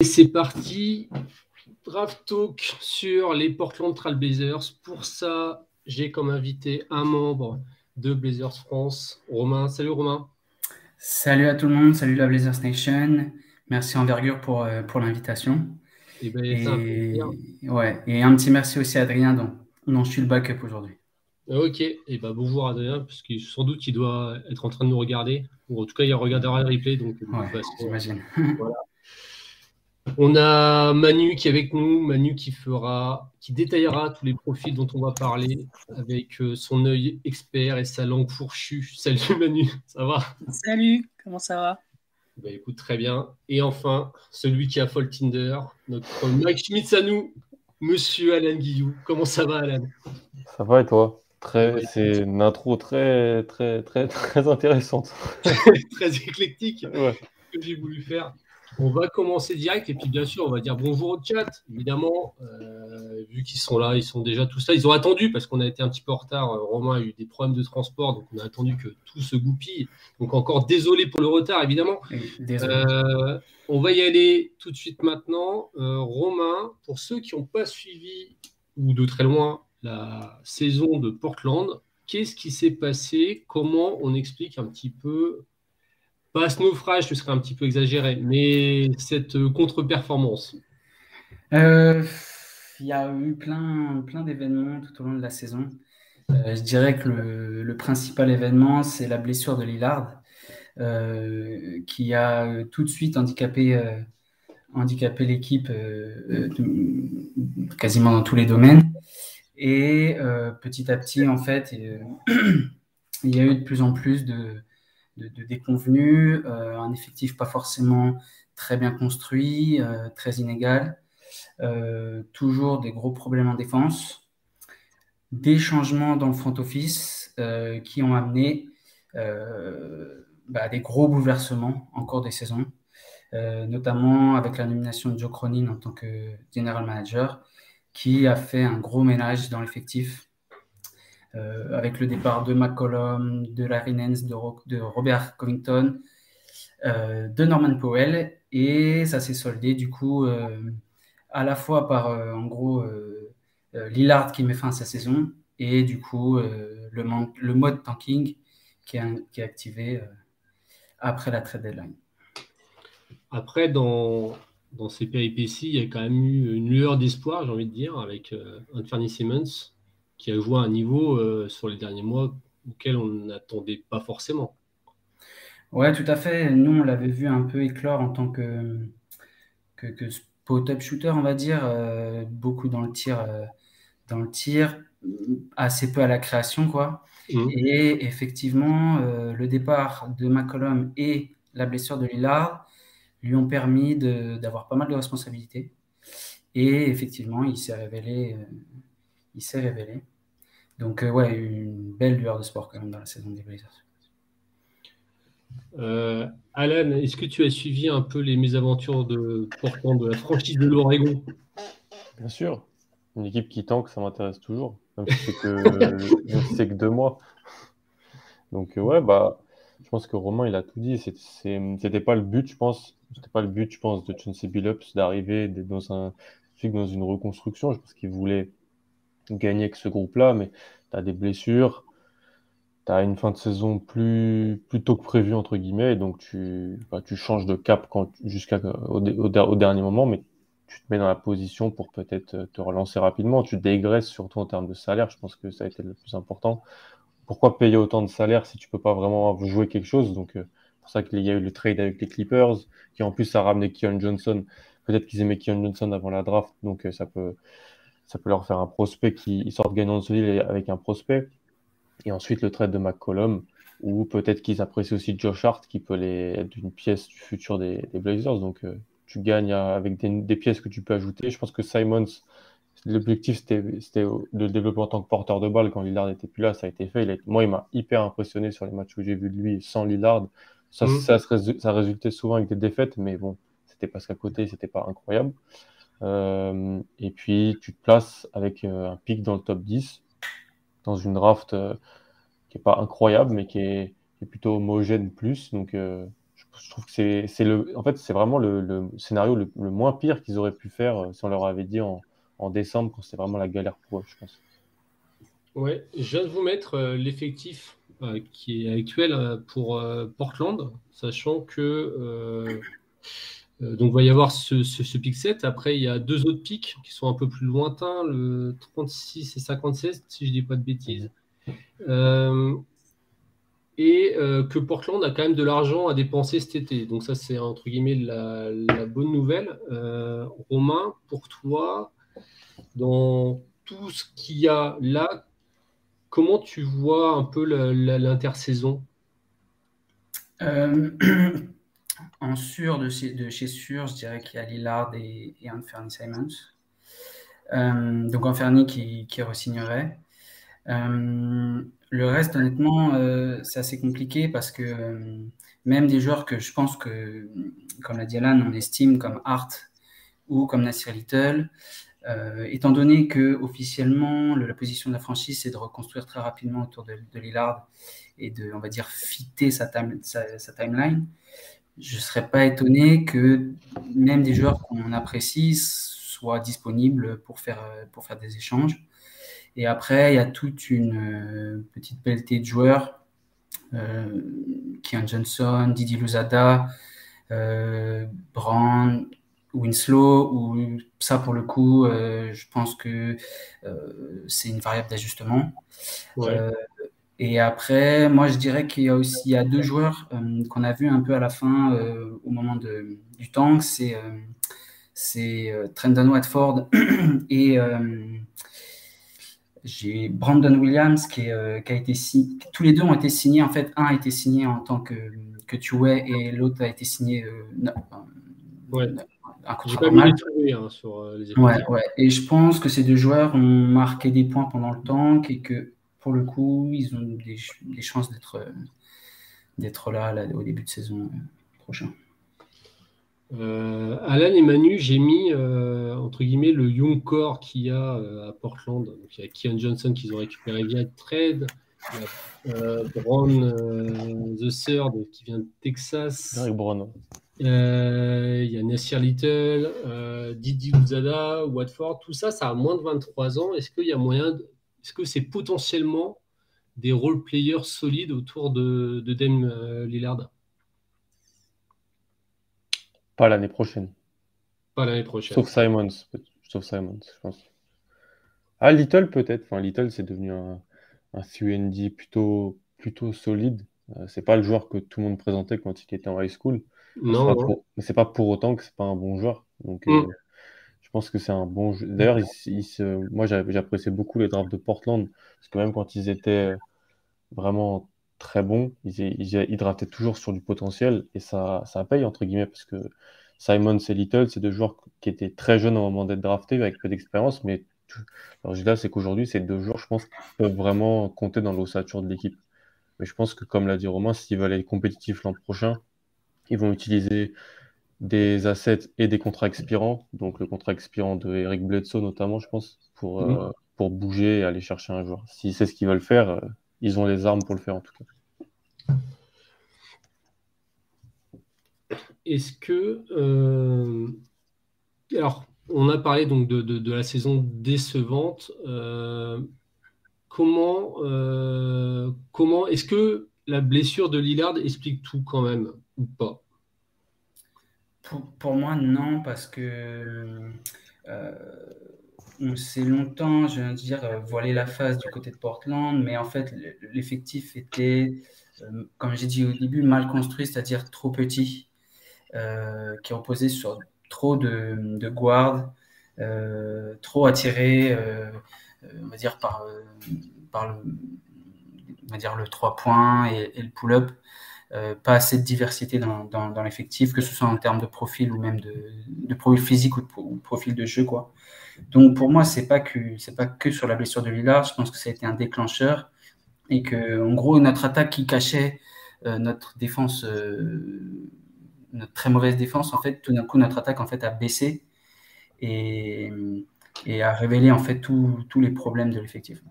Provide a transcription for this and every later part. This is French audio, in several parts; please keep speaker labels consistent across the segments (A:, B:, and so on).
A: Et c'est parti, draft talk sur les Portland Trail Blazers. Pour ça, j'ai comme invité un membre de Blazers France, Romain. Salut Romain.
B: Salut à tout le monde, salut la Blazers Nation. Merci Envergure pour, euh, pour l'invitation.
A: Eh ben,
B: Et,
A: un
B: ouais, et un petit merci aussi à Adrien dont, dont je suis le backup aujourd'hui.
A: ok, et ben, bonjour Adrien, parce que sans doute il doit être en train de nous regarder. Ou en tout cas, il regardera le replay. Donc,
B: Ouais, j'imagine.
A: On a Manu qui est avec nous, Manu qui fera, qui détaillera tous les profils dont on va parler avec euh, son œil expert et sa langue fourchue. Salut Manu, ça va?
C: Salut, comment ça va?
A: Bah écoute, très bien. Et enfin, celui qui a folle Tinder, notre Mike Schmitz à nous, Monsieur Alan Guillou. Comment ça va Alan?
D: Ça va et toi? Très,
A: Ouais,
D: c'est une intro très, très, très, très intéressante.
A: Très éclectique
D: Ouais.
A: que j'ai voulu faire. On va commencer direct et puis bien sûr on va dire bonjour au chat. Évidemment, euh, vu qu'ils sont là, ils sont déjà tous là. Ils ont attendu parce qu'on a été un petit peu en retard. Euh, Romain a eu des problèmes de transport, donc on a attendu que tout se goupille. Donc encore désolé pour le retard évidemment. Euh, on va y aller tout de suite maintenant. Euh, Romain, pour ceux qui n'ont pas suivi ou de très loin la saison de Portland, qu'est-ce qui s'est passé? Comment on explique un petit peu, pas ce naufrage, ce serait un petit peu exagéré, mais cette euh, contre-performance
B: Euh, il y a eu plein, plein d'événements tout au long de la saison. Euh, je dirais que le, principal événement, c'est la blessure de Lillard, qui a tout de suite handicapé, handicapé l'équipe quasiment dans tous les domaines. Et petit à petit, en fait, il y a eu de plus en plus de, de, déconvenues, euh, un effectif pas forcément très bien construit, euh, très inégal. Euh, toujours des gros problèmes en défense, des changements dans le front office qui ont amené bah, des gros bouleversements en cours des saisons, notamment avec la nomination de Joe Cronin en tant que general manager, qui a fait un gros ménage dans l'effectif, euh, avec le départ de McCollum, de Larry Nance, de, Ro- de Robert Covington, euh, de Norman Powell, et ça s'est soldé du coup euh, à la fois par en gros Lillard qui met fin à sa saison et du coup le, le mode tanking qui est, activé après la trade deadline.
A: Après, dans, dans ces péripéties, il y a quand même eu une lueur d'espoir, j'ai envie de dire, avec euh, Anthony Simmons, qui a joué à un niveau euh, sur les derniers mois auquel on n'attendait pas forcément.
B: Ouais, tout à fait. Nous, on l'avait vu un peu éclore en tant que, que, que spot-up shooter, on va dire, euh, beaucoup dans le tir, euh, dans le tir, assez peu à la création, quoi.
A: Mhm.
B: Et effectivement, le départ de McCollum et la blessure de Lillard lui ont permis d'avoir pas mal de responsabilités. Et effectivement, il s'est révélé, il s'est révélé. Donc, euh, ouais, une belle lueur de sport quand même dans la saison des Blazers.
A: Euh, Alan, est-ce que tu as suivi un peu les mésaventures de Portland, de la franchise de l'Oregon?
D: Bien sûr. Une équipe qui tank, ça m'intéresse toujours. Même si c'est que, deux mois. Donc, euh, ouais, bah, je pense que Romain, il a tout dit. C'était pas le but, je pense. C'était pas le but, je pense, de Chauncey Billups d'arriver dans un, dans une reconstruction. Je pense qu'il voulait gagner avec ce groupe-là, mais tu as des blessures. Tu as une fin de saison plus, plus tôt que prévu, entre guillemets, et donc tu, bah, tu changes de cap quand, jusqu'à, au, dé- au, der- au dernier moment, mais tu te mets dans la position pour peut-être te relancer rapidement. Tu dégraisses surtout en termes de salaire, je pense que ça a été le plus important. Pourquoi payer autant de salaire si tu peux pas vraiment jouer quelque chose? Donc, euh, c'est pour ça qu'il y a eu le trade avec les Clippers, qui en plus a ramené Keon Johnson. Peut-être qu'ils aimaient Keon Johnson avant la draft, donc euh, ça peut, ça peut leur faire un prospect qui ils sortent gagnant de ce deal avec un prospect. Et ensuite, le trade de McCollum, ou peut-être qu'ils apprécient aussi Josh Hart, qui peut les, être une pièce du futur des, des Blazers. Donc, euh, tu gagnes à- avec des, des pièces que tu peux ajouter. Je pense que Simons, l'objectif, c'était de le développer en tant que porteur de balle quand Lillard n'était plus là. Ça a été fait. Il a- moi, il m'a hyper impressionné sur les matchs que j'ai vus de lui sans Lillard. Ça, ça, se résu- ça résultait souvent avec des défaites, mais bon, c'était parce qu'à côté, c'était pas incroyable. Euh, et puis, tu te places avec euh, un pic dans le top 10 dans une draft euh, qui est pas incroyable, mais qui est, plutôt homogène plus. Donc, je trouve que c'est le, en fait, c'est vraiment le, scénario le, moins pire qu'ils auraient pu faire si on leur avait dit en, en décembre, quand c'était vraiment la galère pour eux, je pense.
A: Ouais, je viens de vous mettre l'effectif qui est actuel pour Portland, sachant que donc, il va y avoir ce, pick 7. Après, il y a deux autres pics qui sont un peu plus lointains, le 36 et 56, si je ne dis pas de bêtises. Euh, et euh, que Portland a quand même de l'argent à dépenser cet été. Donc, ça, c'est entre guillemets la, bonne nouvelle. Romain, pour toi, dans tout ce qu'il y a là, comment tu vois un peu l'intersaison?
B: En sûr de chez, de sûr, je dirais qu'il y a Lillard et, et Anthony Simons. Euh, donc Anthony qui, qui re-signerait. Euh, le reste, honnêtement, euh, c'est assez compliqué parce que même des joueurs que je pense que, comme l'a dit Alan, on estime comme Hart ou comme Nasir Little, étant donné que officiellement la position de la franchise c'est de reconstruire très rapidement autour de, de Lillard et de, on va dire, fitter sa timeline, je ne serais pas étonné que même des joueurs qu'on apprécie soient disponibles pour faire, pour faire des échanges. Et après, il y a toute une euh, petite pelletée de joueurs. Euh, Kian Johnson, Didier Luzada, euh, Brand, Winslow, ou ça pour le coup, euh, je pense que c'est une variable d'ajustement. Et après, moi, je dirais qu'il y a aussi il y a deux joueurs euh, qu'on a vu un peu à la fin, euh, au moment de, du tank. C'est euh, c'est Trendon Watford et j'ai Brandon Williams qui, est, qui, a été signé. Tous les deux ont été signés. En fait, un a été signé en tant que, que Tuway et l'autre a été signé.
A: ouais. Un coup pas mal. Hein, sur les
B: ouais, ouais. Et je pense que ces deux joueurs ont marqué des points pendant le tank et que pour le coup, ils ont des, chances d'être d'être là, au début de saison euh, prochain.
A: Euh, Alan et Manu, j'ai mis euh, entre guillemets le young core qu'il y a à Portland. Donc, il y a Kian Johnson qu'ils ont récupéré via trade. Il y a Brown the Third qui vient de Texas.
D: Brown.
A: il y a Nassir Little, Didi Uzada, Watford. Tout ça, ça a moins de 23 ans. Est-ce qu'il y a moyen de, est-ce que c'est potentiellement des role-players solides autour de, de Dame euh, Lillard?
D: Pas l'année prochaine.
A: Pas l'année prochaine.
D: Sauf Simons, sauf Simons, je pense. Ah, Little peut-être. Enfin, Little, c'est devenu un, un plutôt, plutôt solide. Euh, c'est pas le joueur que tout le monde présentait quand il était en high school.
A: Non.
D: Mais c'est pas, pour autant que c'est pas un bon joueur. Donc, mm. euh, je pense que c'est un bon jeu. D'ailleurs, moi, j'appréciais beaucoup les drafts de Portland, parce que même quand ils étaient vraiment très bons, ils, ils, draftaient toujours sur du potentiel, et ça, ça paye, entre guillemets, parce que Simon et Little, c'est deux joueurs qui étaient très jeunes au moment d'être draftés, avec peu d'expérience, mais alors là, c'est qu'aujourd'hui, ces deux joueurs, je pense, peuvent vraiment compter dans l'ossature de l'équipe. Mais je pense que, comme l'a dit Romain, s'ils veulent être compétitifs l'an prochain, ils vont utiliser des assets et des contrats expirants. Donc le contrat expirant de Eric Bledsoe notamment, je pense, pour, euh, pour bouger et aller chercher un joueur. Si c'est ce qu'ils veulent faire, euh, ils ont les armes pour le faire en tout cas.
A: Est-ce que... Euh, alors, on a parlé donc de, de, la saison décevante. comment comment est-ce que la blessure de Lillard explique tout quand même ou pas?
B: Pour, moi, non, parce que euh, on s'est longtemps, je veux dire, euh, voilé la face du côté de Portland, mais en fait, l'effectif était, euh, comme j'ai dit au début, mal construit, c'est-à-dire trop petit, qui reposait sur trop de, de guards, trop attiré, on va dire, par, le, on va dire, le 3 points et le pull-up. Euh, pas assez de diversité dans, l'effectif, que ce soit en termes de profil ou même de, profil physique ou de profil de jeu. Quoi. Donc pour moi, c'est pas pas que sur la blessure de Lillard. Je pense que ça a été un déclencheur et que en gros notre attaque qui cachait euh, notre défense, euh, notre très mauvaise défense, en fait, tout d'un coup notre attaque en fait a baissé et, et a révélé en fait tous les problèmes de l'effectif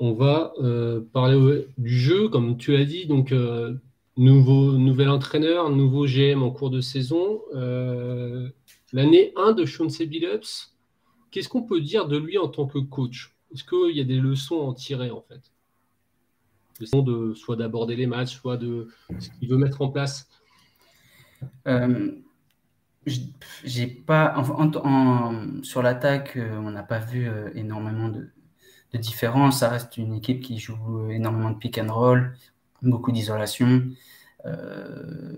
A: on va euh, parler du jeu, comme tu l'as dit. Donc, euh, nouveau, nouvel entraîneur, nouveau GM en cours de saison. Euh, l'année 1 de Sean Billups, qu'est-ce qu'on peut dire de lui en tant que coach? Est-ce qu'il y a des leçons à en tirer en fait? De, Soit d'aborder les matchs, soit de ce qu'il veut mettre en place
B: j'ai pas sur l'attaque, on n'a pas vu énormément de, de différence. Ça reste une équipe qui joue énormément de pick and roll, beaucoup d'isolation. Euh,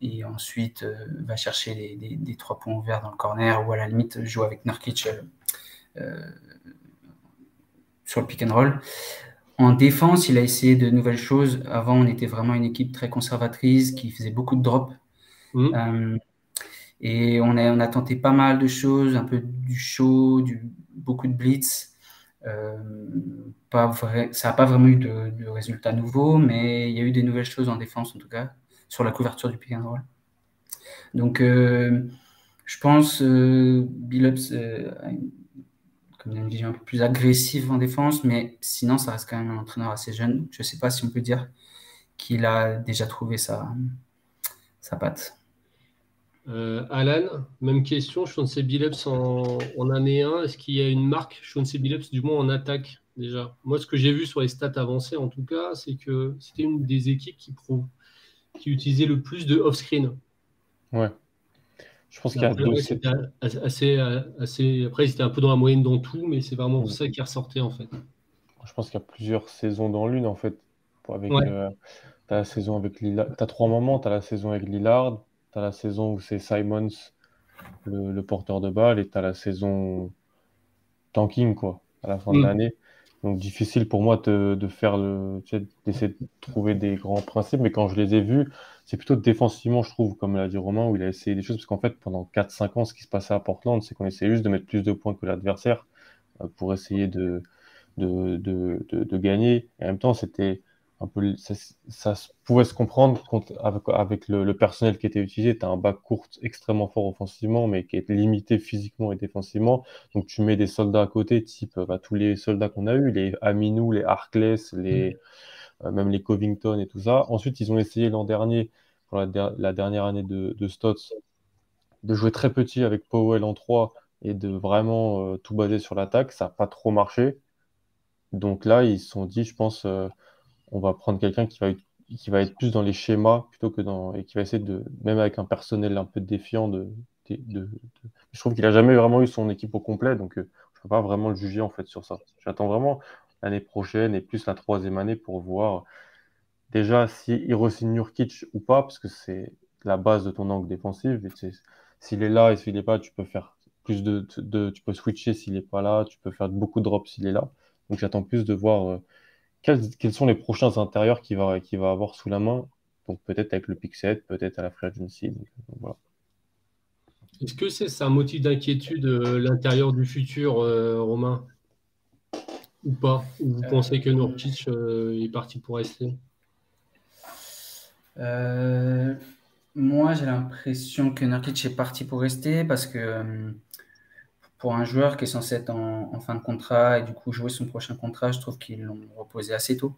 B: et ensuite euh, va chercher des, trois points ouverts dans le corner ou à la limite joue avec Nurkic euh, sur le pick and roll. En défense, il a essayé de nouvelles choses. Avant, on était vraiment une équipe très conservatrice qui faisait beaucoup de drops. Mmh. et on a, on a tenté pas mal de choses, un peu du show, du, beaucoup de blitz. Euh, pas ça n'a pas vraiment eu de, résultats nouveaux, mais il y a eu des nouvelles choses en défense, en tout cas, sur la couverture du pick and roll. Donc, euh, je pense euh, Billups a une, vision un peu plus agressive en défense, mais sinon, ça reste quand même un entraîneur assez jeune. Je ne sais pas si on peut dire qu'il a déjà trouvé sa, sa patte.
A: Euh, Alan, même question. Chauncey Billups en, en, année 1. Est-ce qu'il y a une marque Chauncey Billups, du moins en attaque déjà? Moi, ce que j'ai vu sur les stats avancées, en tout cas, c'est que c'était une des équipes qui, qui utilisait le plus de off-screen.
D: Ouais. Je pense qu'il y a deux.
A: Assez, assez, Après, c'était un peu dans la moyenne dans tout, mais c'est vraiment ça qui ressortait en fait.
D: Je pense qu'il y a plusieurs saisons dans l'une en fait. Avec, as la saison avec Lillard. Tu as trois moments. Tu as la saison avec Lillard, tu as la saison où c'est Simons, le, porteur de balle, et tu as la saison tanking, quoi, à la fin de mm. l'année. Donc, difficile pour moi de, de faire le. d'essayer de trouver des grands principes, mais quand je les ai vus, c'est plutôt défensivement, je trouve, comme l'a dit Romain, où il a essayé des choses, parce qu'en fait, pendant 4-5 ans, ce qui se passait à Portland, c'est qu'on essayait juste de mettre plus de points que l'adversaire euh, pour essayer de, de, de, de, gagner. Et en même temps, c'était peu, ça, pouvait se comprendre avec, le, personnel qui était utilisé. Tu as un bac court extrêmement fort offensivement, mais qui est limité physiquement et défensivement. Donc tu mets des soldats à côté, type bah, tous les soldats qu'on a eu, les Aminou, les Harkless, les, euh, même les Covington et tout ça. Ensuite, ils ont essayé l'an dernier, pour la, dernière année de, de Stotts, de jouer très petit avec Powell en 3 et de vraiment euh, tout baser sur l'attaque. Ça n'a pas trop marché. Donc là, ils se sont dit, je pense, euh, on va prendre quelqu'un qui va, qui va être plus dans les schémas plutôt que dans. et qui va essayer de. même avec un personnel un peu défiant, de. je trouve qu'il a jamais vraiment eu son équipe au complet, donc euh, je ne peux pas vraiment le juger en fait sur ça. J'attends vraiment l'année prochaine et plus la troisième année pour voir déjà si il re-signe Nurkic ou pas, parce que c'est la base de ton angle défensif. S'il est là et s'il n'est pas, tu peux faire plus de, tu peux switcher s'il n'est pas là, tu peux faire beaucoup de drops s'il est là. Donc j'attends plus de voir euh, quels, sont les prochains intérieurs qu'il va, va avoir sous la main? Donc peut-être avec le Pixel, peut-être à la Free Agency. voilà.
A: Est-ce que c'est un motif d'inquiétude euh, l'intérieur du futur, euh, Romain? Ou pas? Ou vous pensez que Nurkic euh, est parti pour rester?
B: Moi, j'ai l'impression que Nurkic est parti pour rester parce que pour un joueur qui est censé être en, fin de contrat et du coup jouer son prochain contrat, je trouve qu'ils l'ont reposé assez tôt.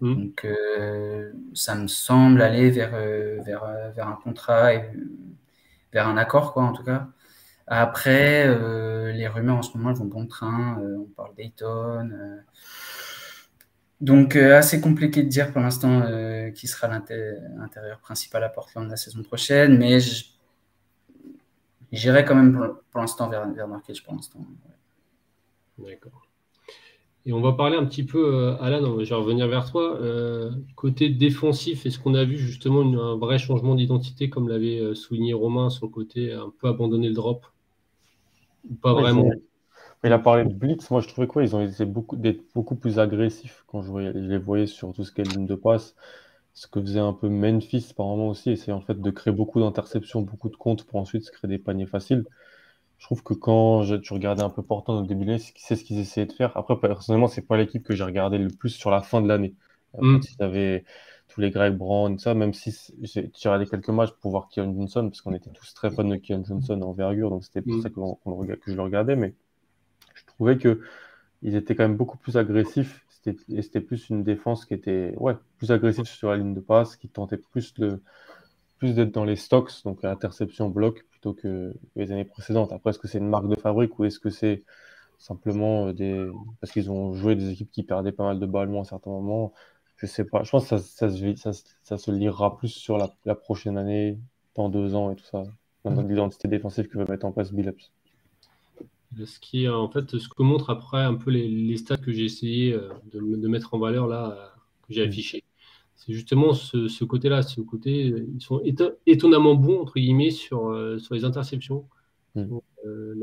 B: Mmh. Donc euh, ça me semble aller vers, euh, vers, euh, vers un contrat et vers un accord, quoi, en tout cas. Après, les rumeurs en ce moment elles vont bon train. on parle Dayton. donc assez compliqué de dire pour l'instant qui sera l'intérieur principal à Portland la saison prochaine, mais je, J'irai quand même pour, l'instant vers, vers Marquez pour l'instant.
A: D'accord. Et on va parler un petit peu, euh, Alan, je vais revenir vers toi. Euh, côté défensif, est-ce qu'on a vu justement un vrai changement d'identité, comme l'avait euh, souligné Romain, sur le côté un peu abandonner le drop? Ou pas vraiment?
D: Il a parlé de blitz. Moi, je trouvais quoi? Ils ont essayé beaucoup, d'être beaucoup plus agressifs quand je, je, les voyais sur tout ce qui est ligne de passe ce que faisait un peu Memphis par moment aussi, c'est en fait de créer beaucoup d'interceptions, beaucoup de comptes pour ensuite se créer des paniers faciles. Je trouve que quand tu regardais un peu Portland au début de l'année, c'est ce qu'ils essayaient de faire. Après, personnellement, c'est pas l'équipe que j'ai regardé le plus sur la fin de l'année. Mm. Ils avaient tous les Greg Brown, ça, même si j'ai regardé quelques matchs pour voir Keon Johnson, parce qu'on était tous très fans de Keon Johnson en envergure, donc c'était pour mm. ça que, que, je le regardais, mais je trouvais que ils étaient quand même beaucoup plus agressifs c'était plus une défense qui était ouais, plus agressive sur la ligne de passe, qui tentait plus plus d'être dans les stocks, donc interception bloc, plutôt que les années précédentes. Après, est-ce que c'est une marque de fabrique ou est-ce que c'est simplement euh, des. Parce qu'ils ont joué des équipes qui perdaient pas mal de ballons à certains moments. Je sais pas. Je pense que ça, ça, se, ça, ça se lira plus sur la, la, prochaine année, dans deux ans et tout ça, dans l'identité défensive que va mettre en place Billups.
A: Ce qui en fait ce que montre après un peu les, les stats que j'ai essayé euh, de, de, mettre en valeur là, euh, que j'ai mm. affiché. C'est justement ce, ce côté-là, ce côté, ils sont étonnamment bons entre guillemets sur, sur les interceptions. Mm. Euh,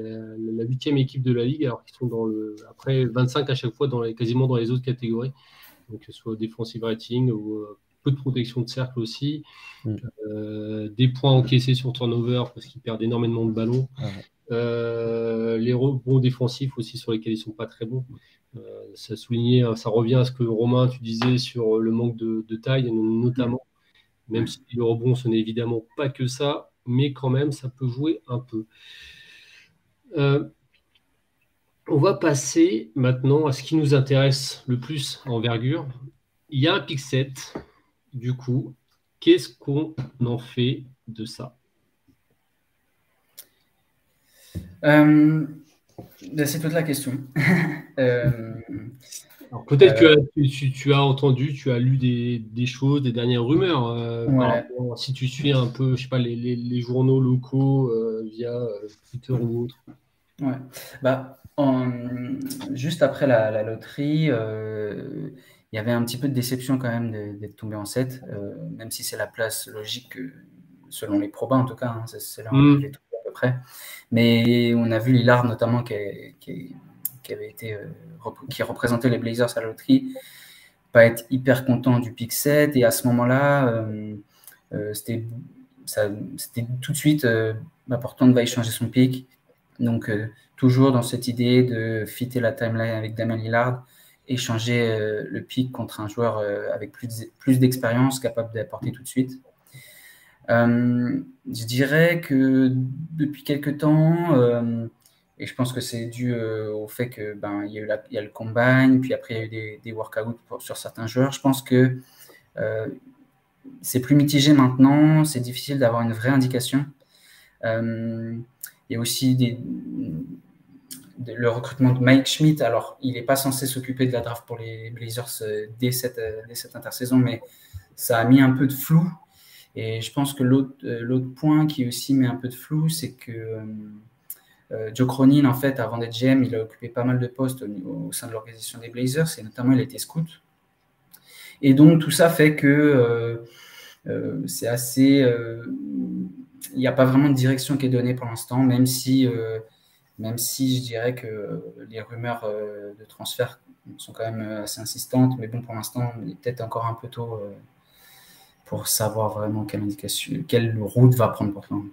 A: la huitième équipe de la ligue, alors qu'ils sont dans le après 25 à chaque fois dans les, quasiment dans les autres catégories, donc que ce soit defensive rating ou euh, peu de protection de cercle aussi, mm. euh, des points encaissés sur turnover parce qu'ils perdent énormément de ballons, les rebonds défensifs aussi sur lesquels ils sont pas très bons. ça soulignait, ça revient à ce que Romain tu disais sur le manque de, de taille notamment, même si le rebond ce n'est évidemment pas que ça, mais quand même ça peut jouer un peu. Euh, on va passer maintenant à ce qui nous intéresse le plus en envergure. Il y a un pic 7, du coup. Qu'est-ce qu'on en fait de ça?
B: Euh, C'est toute la question.
A: euh, peut-être que euh, tu, as entendu, tu as lu des, choses, des dernières rumeurs. si tu suis un peu, je sais pas, les, journaux locaux via Twitter ou autre.
B: Ouais. Bah, juste après la, loterie, il y avait un petit peu de déception quand même d'être tombé en 7, euh, même si c'est la place logique, selon les probas en tout cas, hein, c'est là où mm. est à peu près. Mais on a vu Lillard notamment qui, qui, avait été, euh, qui représentait les Blazers à la loterie, pas être hyper content du pick 7, et à ce moment-là, c'était tout de suite important de va échanger son pick donc, euh, toujours dans cette idée de fitter la timeline avec Damien Lillard, échanger euh, le pic contre un joueur euh, avec plus d'expérience, capable d'apporter tout de suite. je dirais que depuis quelques temps, et je pense que c'est dû au fait que ben il y, a eu y a le combine, puis après il y a eu des, des workouts sur certains joueurs. Je pense que c'est plus mitigé maintenant. C'est difficile d'avoir une vraie indication. Il y a aussi des, le recrutement de Mike Schmidt. Alors, il n'est pas censé s'occuper de la draft pour les Blazers euh, dès cette, euh, dès cette intersaison, mais ça a mis un peu de flou. Et je pense que l'autre euh, point qui aussi met un peu de flou, c'est que Joe Cronin, en fait, avant d'être GM, il a occupé pas mal de postes au, sein de l'organisation des Blazers, et notamment il été scout. Et donc, tout ça fait que c'est assez il n'y a pas vraiment de direction qui est donnée pour l'instant, même si, même si je dirais que les rumeurs euh, de transfert sont quand même assez insistantes. Mais bon, pour l'instant, il est peut-être encore un peu tôt euh, pour savoir vraiment quelle, route va prendre Portland.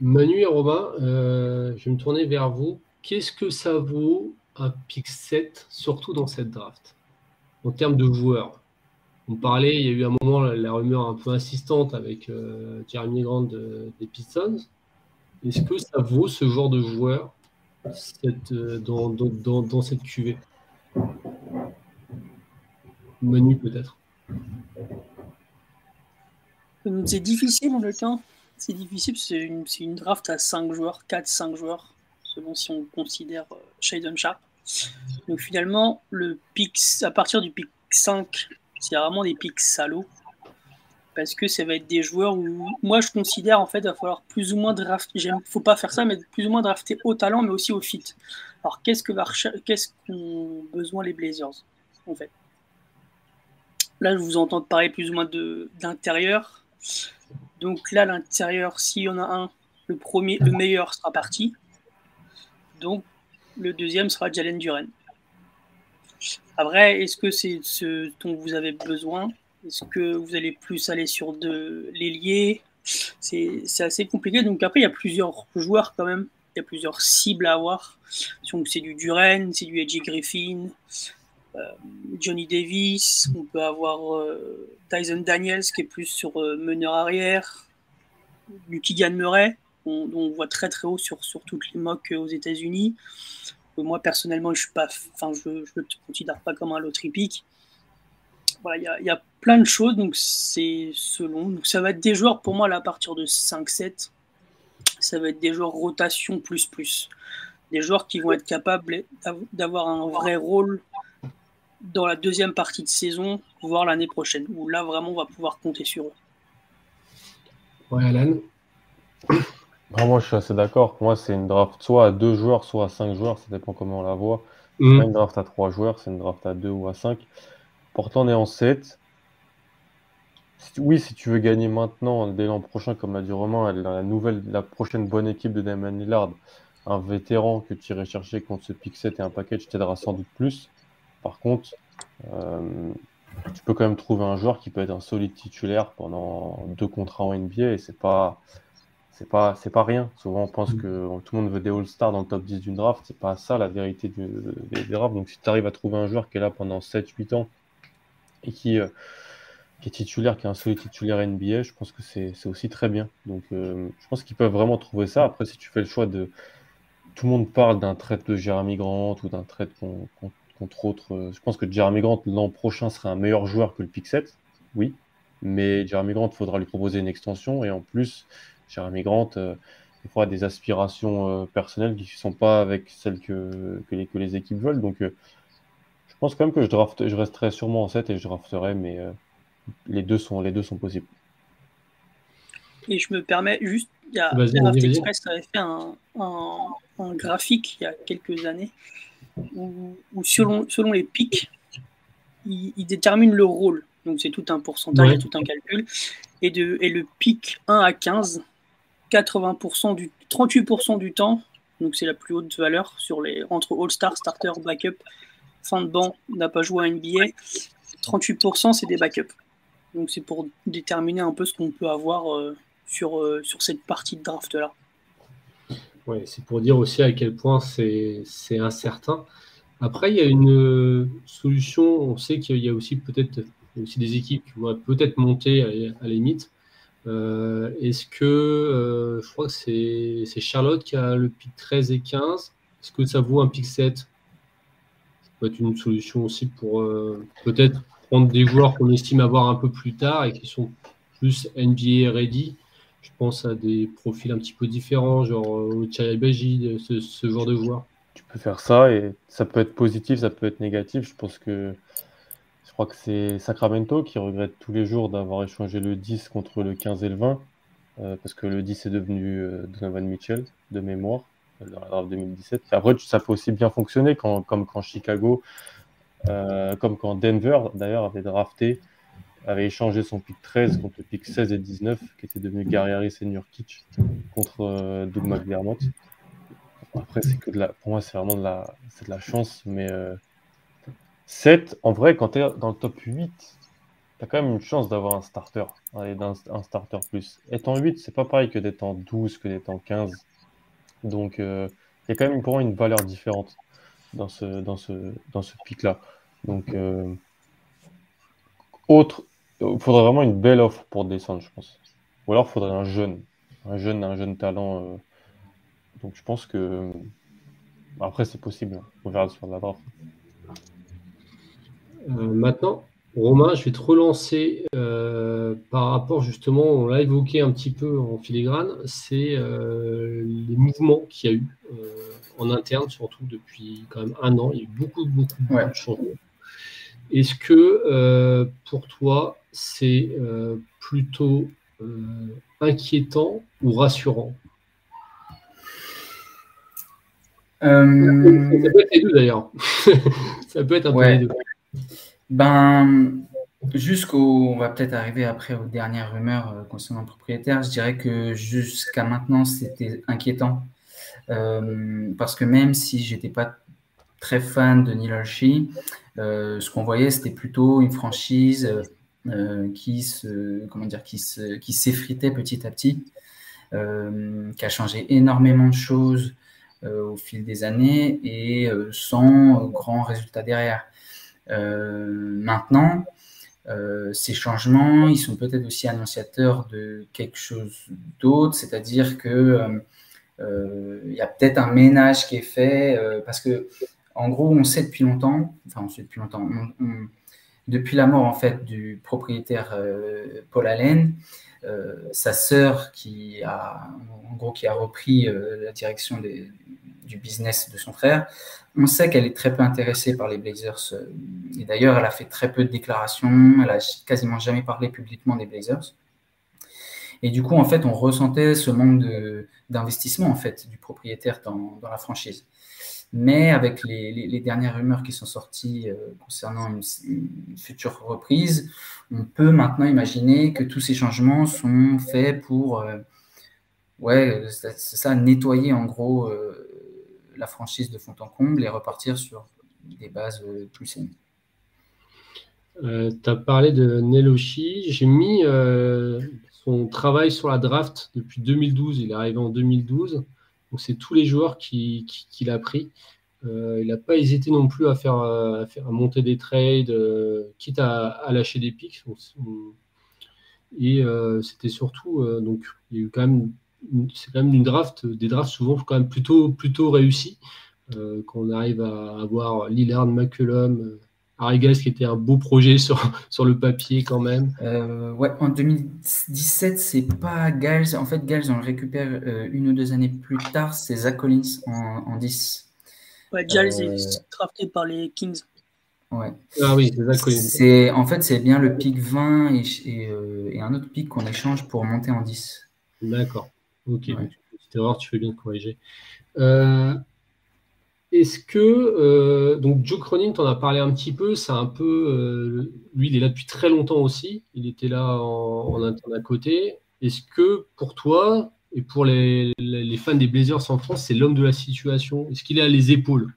A: Manu et Robin, je vais me tourner vers vous. Qu'est-ce que ça vaut un pick 7, surtout dans cette draft, en termes de joueurs? On parlait, il y a eu un moment la, rumeur un peu insistante avec euh, Jeremy Grant des Pistons. Est-ce que ça vaut ce genre de joueur euh, dans, cette cuvée? Menu peut-être.
C: C'est difficile dans le temps. C'est difficile, c'est une, draft à 5 joueurs, 4-5 joueurs, selon si on considère euh, Shadon Sharp. Donc finalement, le à partir du pick 5 c'est vraiment des pics salauds. Parce que ça va être des joueurs où moi je considère en fait va falloir plus ou moins drafter. Faut pas faire ça, mais plus ou moins drafter au talent, mais aussi au fit. Alors qu'est-ce que va qu'est-ce qu'ont besoin les Blazers en fait? Là, je vous entends parler plus ou moins d'intérieur. Donc là, l'intérieur, s'il y en a un, le premier, le meilleur sera parti. Donc le deuxième sera Jalen Duren. Après, est-ce que c'est ce dont vous avez besoin? Est-ce que vous allez plus aller sur de l'ailier? C'est assez compliqué. Donc après, il y a plusieurs joueurs quand même. Il y a plusieurs cibles à avoir. Donc c'est du Duren, c'est du Edgy Griffin, euh, Johnny Davis. On peut avoir euh, Tyson Daniels qui est plus sur euh, meneur arrière. Du Keegan Murray, dont on voit très très haut sur, sur toutes les mocks aux États-Unis. moi personnellement, je suis pas, je ne le considère pas comme un lottery pick. Voilà, il y, a plein de choses, donc c'est selon. Donc ça va être des joueurs pour moi là à partir de 5-7. Ça va être des joueurs rotation plus plus. Des joueurs qui vont être capables d'avoir un vrai rôle dans la deuxième partie de saison, voire l'année prochaine, où là vraiment on va pouvoir compter sur eux.
A: Ouais, Alan
D: moi, je suis assez d'accord. Pour moi, c'est une draft soit à deux joueurs, soit à cinq joueurs. Ça dépend comment on la voit. C'est mm. pas une draft à trois joueurs, c'est une draft à deux ou à cinq. Pourtant, on est en 7. Oui, si tu veux gagner maintenant, dès l'an prochain, comme l'a dit Romain, la, nouvelle, la prochaine bonne équipe de Damon Lillard, un vétéran que tu irais chercher contre ce pick 7 et un package t'aidera sans doute plus. Par contre, euh, tu peux quand même trouver un joueur qui peut être un solide titulaire pendant deux contrats en NBA et c'est pas c'est pas rien. Souvent on pense que tout le monde veut des All-Stars dans le top 10 d'une draft, c'est pas ça la vérité des, drafts. Donc si tu arrives à trouver un joueur qui est là pendant 7 8 ans et qui, euh, qui est titulaire, qui est un solide titulaire NBA, je pense que c'est aussi très bien. Donc euh, je pense qu'ils peuvent vraiment trouver ça. Après si tu fais le choix de tout le monde parle d'un trade de Jeremy Grant ou d'un trade contre autre. Euh, je pense que Jeremy Grant l'an prochain serait un meilleur joueur que le pick 7, oui. Mais Jeremy Grant, il faudra lui proposer une extension et en plus Jeremy Grant, euh, il faudra des aspirations euh, personnelles qui ne sont pas avec celles que, que, les, équipes veulent. Donc, je pense quand même que je, draft, je resterai sûrement en 7 et je drafterai, mais les, deux sont, les deux sont possibles.
C: Et je me permets juste, il y a Draft Express avait fait un, un, graphique il y a quelques années où, selon, selon les pics, il, il, détermine le rôle. Donc c'est tout un pourcentage, tout un calcul. Et, de, et le pic 1 à 15, 80% du, 38% du temps, donc c'est la plus haute valeur sur les, entre All-Star, Starter, Backup, fin de banc, n'a pas joué à NBA. 38% c'est des backups. Donc c'est pour déterminer un peu ce qu'on peut avoir euh, sur, euh, sur cette partie de draft là.
A: Ouais, c'est pour dire aussi à quel point c'est incertain. Après, il y a une solution, on sait qu'il y a aussi peut-être aussi des équipes qui vont peut-être monter à, la limite. Euh, est-ce que, euh, je crois que c'est Charlotte qui a le pic 13 et 15. Est-ce que ça vaut un pic 7 Ça peut être une solution aussi pour euh, peut-être des joueurs qu'on estime avoir un peu plus tard et qui sont plus NBA ready. Je pense à des profils un petit peu différents, genre Baji, ce, genre de joueurs.
D: Tu peux faire ça et ça peut être positif, ça peut être négatif. Je pense que je crois que c'est Sacramento qui regrette tous les jours d'avoir échangé le 10 contre le 15 et le 20, euh, parce que le 10 est devenu euh, Donovan Mitchell, de mémoire, euh, dans la draft 2017. après, ça peut aussi bien fonctionner comme quand Chicago, comme quand Denver, d'ailleurs, avait drafté, avait échangé son pick 13 contre le pick 16 et 19, qui était devenu Gary Harris et Nurkic, contre Doug McDermott. Après, c'est que pour moi, c'est vraiment de la, de la chance, mais 7, en vrai, quand tu es dans le top 8, tu as quand même une chance d'avoir un starter, un, starter plus. Être en 8, c'est pas pareil que d'être en 12, que d'être en 15. Donc, euh, il y a quand même pour moi une valeur différente dans ce, dans ce, dans ce pic-là. Donc, euh, autre, il faudrait vraiment une belle offre pour descendre, je pense. Ou alors, il faudrait un jeune, un jeune, un jeune talent. Euh. donc, je pense que. Après, c'est possible. On verra sur la draft.
A: Euh, maintenant, Romain, je vais te relancer euh, par rapport justement, on l'a évoqué un petit peu en filigrane, c'est euh, les mouvements qu'il y a eu en interne, surtout depuis quand même un an. Il y a eu beaucoup, beaucoup, de changements. Est-ce que pour toi, c'est plutôt inquiétant ou rassurant?
B: Ça peut
A: être les deux d'ailleurs. Ça peut être un peu les deux.
B: Ben, jusqu'au, on va peut-être arriver après aux dernières rumeurs euh, concernant le propriétaire. Je dirais que jusqu'à maintenant, c'était inquiétant. Euh, parce que même si j'étais pas très fan de Neil Hershey, euh, ce qu'on voyait, c'était plutôt une franchise qui se, comment dire, qui se, qui s'effritait petit à petit, qui a changé énormément de choses au fil des années et sans grand résultat derrière. Euh, maintenant, euh, ces changements, ils sont peut-être aussi annonciateurs de quelque chose d'autre, c'est-à-dire que il y a peut-être un ménage qui est fait parce que, en gros, on sait depuis longtemps, enfin, on sait depuis longtemps, depuis la mort en fait du propriétaire Paul Allen, sa sœur qui a, en gros, qui a repris la direction du business de son frère, on sait qu'elle est très peu intéressée par les Blazers. Et d'ailleurs, elle a fait très peu de déclarations. Elle a quasiment jamais parlé publiquement des Blazers. Et du coup, en fait, on ressentait ce manque d'investissement en fait du propriétaire dans, la franchise. Mais avec les, dernières rumeurs qui sont sorties euh, concernant une, future reprise, on peut maintenant imaginer que tous ces changements sont faits pour, euh, ouais, ça, nettoyer en gros euh, la franchise de fond en comble et repartir sur des bases euh, plus saines.
A: Euh, tu as parlé de Neloshi. J'ai mis euh, son travail sur la draft depuis 2012. Il est arrivé en 2012. Donc, c'est tous les joueurs qu'il qui, a pris. il n'a pas hésité non plus à faire, à faire monter des trades, quitte à, lâcher des pics. Et c'était surtout, donc, il y a eu quand même c'est quand même une draft, des drafts souvent quand même plutôt, plutôt réussis. Euh, quand on arrive à avoir Lillard, McCullum, euh, Arigas qui était un beau projet sur, sur le papier quand même.
B: Euh, ouais, en 2017, c'est pas Giles. En fait, Giles, on le récupère une ou deux années plus tard, c'est Zach Collins en, en 10.
C: Ouais, Giles est drafté par les Kings.
B: Ouais.
A: Ah oui, c'est Zach Collins.
B: C'est, en fait, c'est bien le pic 20 et, et, et un autre pic qu'on échange pour monter en 10.
A: D'accord. Ok, petite erreur, tu fais bien de corriger. Euh, est-ce que, euh, donc Joe Cronin, tu en as parlé un petit peu, c'est un peu, euh, lui, il est là depuis très longtemps aussi, il était là en, interne à côté. Est-ce que pour toi et pour les, les, fans des Blazers en France, c'est l'homme de la situation? Est-ce qu'il a les épaules?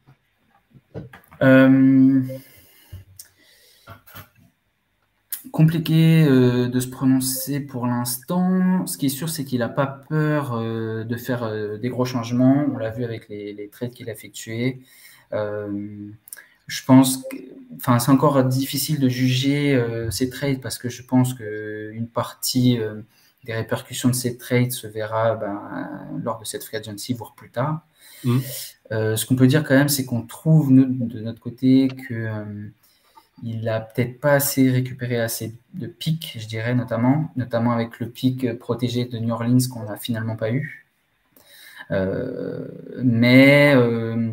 B: Compliqué euh, de se prononcer pour l'instant. Ce qui est sûr, c'est qu'il n'a pas peur euh, de faire euh, des gros changements. On l'a vu avec les, trades qu'il a effectués. je pense que, enfin, c'est encore difficile de juger ces trades parce que je pense qu'une partie des répercussions de ces trades se verra ben, lors de cette free agency, voire plus tard. Mmh. ce qu'on peut dire quand même, c'est qu'on trouve de notre côté que il n'a peut-être pas assez récupéré assez de pics, je dirais, notamment, notamment avec le pic protégé de New Orleans qu'on n'a finalement pas eu. Euh, mais euh,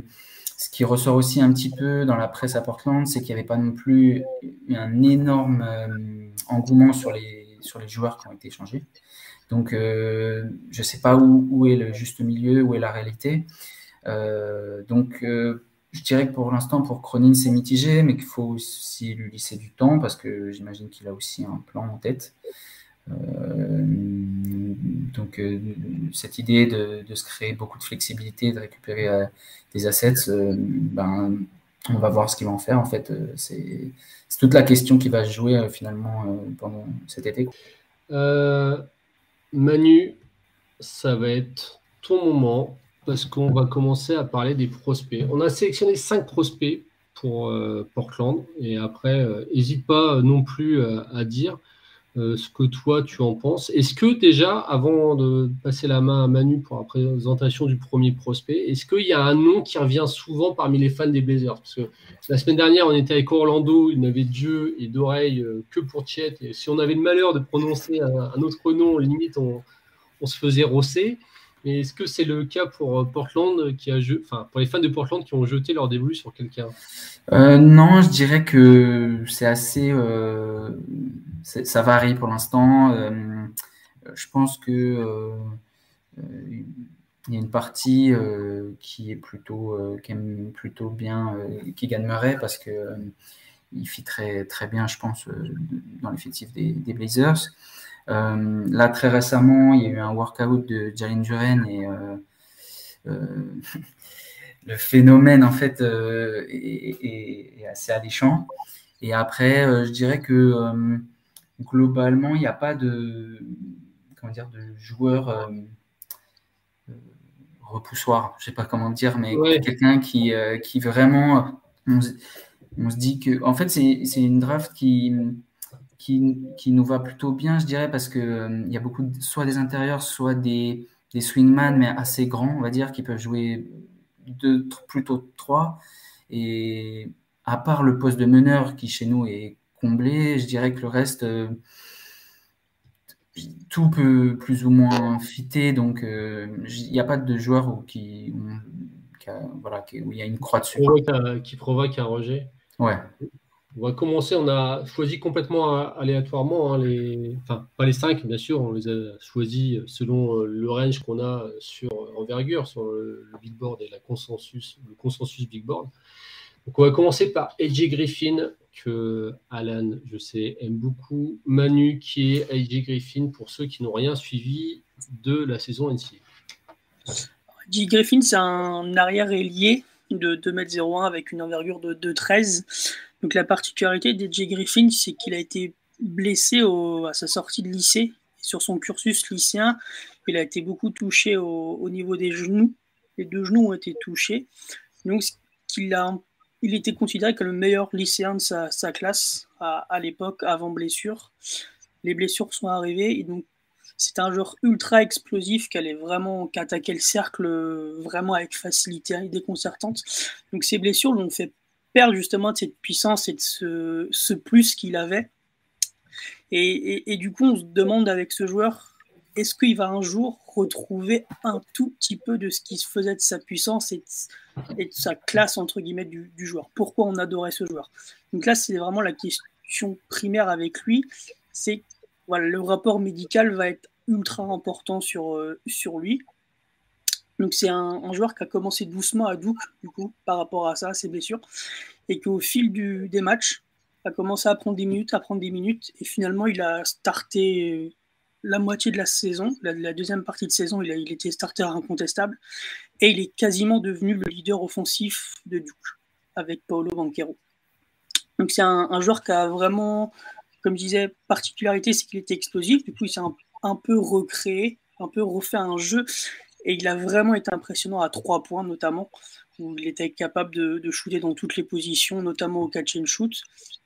B: ce qui ressort aussi un petit peu dans la presse à Portland, c'est qu'il n'y avait pas non plus un énorme euh, engouement sur les, sur les joueurs qui ont été échangés. Donc, je ne sais pas où, où, est le juste milieu, où est la réalité. donc, je dirais que pour l'instant, pour Cronin, c'est mitigé, mais qu'il faut aussi lui laisser du temps parce que j'imagine qu'il a aussi un plan en tête. Euh, donc, euh, cette idée de, se créer beaucoup de flexibilité, de récupérer euh, des assets, ben, on va voir ce qu'il va en faire. En fait, c'est toute la question qui va se jouer finalement pendant cet été.
A: Manu, ça va être ton moment parce qu'on va commencer à parler des prospects. On a sélectionné cinq prospects pour euh, Portland et après, n'hésite euh, pas non plus euh, à dire ce que toi tu en penses. Est-ce que déjà, avant de passer la main à Manu pour la présentation du premier prospect, est-ce qu'il y a un nom qui revient souvent parmi les fans des Blazers? Parce que la semaine dernière, on était avec Orlando, il n'avait d'yeux et d'oreilles que pour Chet. Et si on avait le malheur de prononcer un, autre nom, limite, on, on se faisait rosser est-ce que c'est le cas pour euh, Portland qui a enfin pour les fans de Portland qui ont jeté leur début sur quelqu'un?
B: Euh, Non, je dirais que c'est assez, euh, ça varie pour l'instant. je pense que il y a une partie qui est plutôt, qui aime plutôt bien, qui gagnerait parce que il fit très très bien, je pense, dans l'effectif des Blazers. Euh, là, très récemment, il y a eu un workout de Jalen Duren et euh, euh, le phénomène, en fait, est, assez alléchant. Et après, je dirais que globalement, il n'y a pas de, comment dire, de joueur repoussoir, je sais pas comment dire, mais quelqu'un qui, qui vraiment, on, on, se dit que, en fait, c'est une draft qui, qui, nous va plutôt bien, je dirais, parce qu'il euh, y a beaucoup, soit des intérieurs, soit des, des swingman, mais assez grands, on va dire, qui peuvent jouer deux, plutôt trois. Et à part le poste de meneur qui chez nous est comblé, je dirais que le reste, euh, tout peut plus ou moins fitter. Donc, il n'y a pas de joueur où, qui, voilà, où il y a une croix dessus.
A: Qui provoque un rejet.
B: Ouais.
A: On va commencer, on a choisi complètement aléatoirement, hein, les... enfin pas les cinq bien sûr, on les a choisis selon euh, le range qu'on a sur envergure, sur le, big board et la consensus, le consensus big board. Donc on va commencer par AJ Griffin, que Alan, je sais, aime beaucoup. Manu, qui est AJ Griffin, pour ceux qui n'ont rien suivi de la saison NCA.
C: AJ Griffin, c'est un arrière ailier de 2m01 avec une envergure de 2,13 donc la particularité d'Edge Griffin, c'est qu'il a été blessé à sa sortie de lycée. Sur son cursus lycéen, il a été beaucoup touché au, niveau des genoux. Les deux genoux ont été touchés. Donc il, a, il était considéré comme le meilleur lycéen de sa, classe à, l'époque, avant blessure. Les blessures sont arrivées et donc c'est un joueur ultra explosif qui allait vraiment qui attaquait le cercle vraiment avec facilité et déconcertante. Donc ces blessures l'ont fait justement de cette puissance et de ce, ce plus qu'il avait. Et, et, du coup, on se demande avec ce joueur, est-ce qu'il va un jour retrouver un tout petit peu de ce qui se faisait de sa puissance et de, sa classe, entre guillemets, du, du, joueur? Pourquoi on adorait ce joueur? Donc là, c'est vraiment la question primaire avec lui, c'est voilà, le rapport médical va être ultra important sur, euh, sur lui. Donc c'est un, joueur qui a commencé doucement à Duke, du coup, par rapport à ça, ses blessures, et qui au fil des matchs a commencé à prendre des minutes, à prendre des minutes, et finalement il a starté la moitié de la saison, la, deuxième partie de saison, il, était starter incontestable, et il est quasiment devenu le leader offensif de Duke, avec Paolo Banquero. Donc c'est un, joueur qui a vraiment, comme je disais, particularité, c'est qu'il était explosif, du coup il s'est un peu recréé, un peu refait un jeu et il a vraiment été impressionnant à trois points, notamment, où il était capable de, shooter dans toutes les positions, notamment au catch and shoot.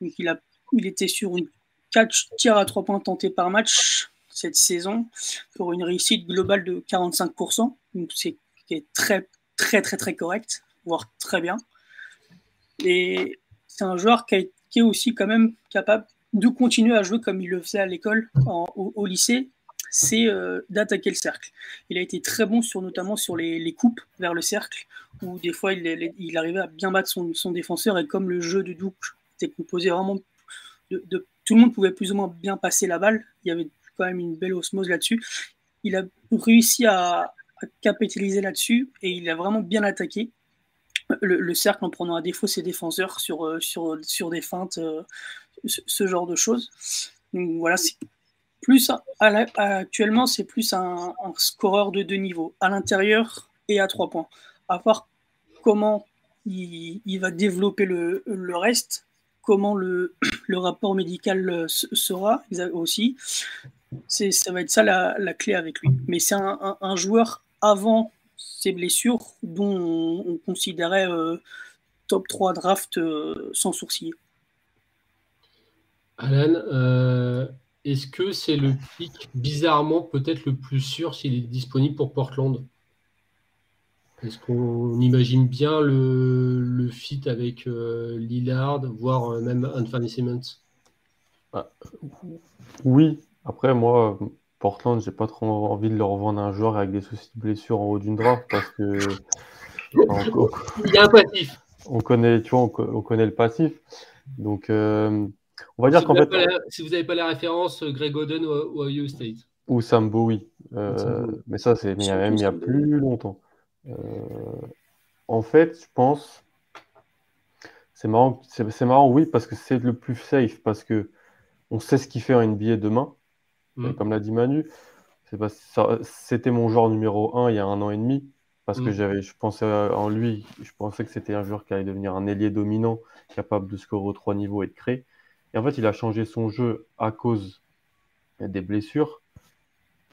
C: Il, était sur une catch tir à trois points tentés par match cette saison, pour une réussite globale de 45%. Donc c'est très, très, très, très correct, voire très bien. Et c'est un joueur qui, est aussi quand même capable de continuer à jouer comme il le faisait à l'école, au lycée, c'est euh, d'attaquer le cercle. Il a été très bon sur notamment sur les, coupes vers le cercle, où des fois il, arrivait à bien battre son, défenseur, et comme le jeu de Duke était composé vraiment de, Tout le monde pouvait plus ou moins bien passer la balle, il y avait quand même une belle osmose là-dessus. Il a réussi à, capitaliser là-dessus, et il a vraiment bien attaqué. Le, cercle en prenant à défaut ses défenseurs sur, euh, sur, sur des feintes, euh, ce, ce, genre de choses. Donc voilà, plus actuellement, c'est plus un, scoreur de deux niveaux, à l'intérieur et à trois points. À voir comment il, va développer le, reste, comment le, rapport médical sera aussi. Ça va être ça la, clé avec lui. Mais c'est un, joueur avant ses blessures dont on, considérait euh, top 3 draft euh, sans sourciller.
A: Alan, euh, est-ce que c'est le pic bizarrement peut-être le plus sûr s'il est disponible pour Portland? Est-ce qu'on imagine bien le, le fit avec euh, Lillard, voire euh, même Anthony Simmons?
D: Ah, Oui, après moi, Portland, j'ai pas trop envie de leur vendre un joueur avec des soucis de blessure en haut d'une draft parce que.
A: Il y a un passif.
D: On connaît, tu vois, on, connaît le passif. Donc, euh, on va dire qu'en fait.
A: si vous n'avez pas la référence, euh, Greg Oden ou, Ohio State.
D: Ou Sambo, oui. Euh, mais ça, c'est il y a même il y a plus longtemps. Euh, en fait, je pense. C'est marrant, c'est marrant, oui, parce que c'est le plus safe, parce que on sait ce qu'il fait en NBA demain. Mm. Comme l'a dit Manu, c'était mon joueur numéro 1 il y a un an et demi, parce que mm. j'avais, je pensais en lui, je pensais que c'était un joueur qui allait devenir un ailier dominant, capable de scorer aux trois niveaux et de créer. Et en fait, il a changé son jeu à cause des blessures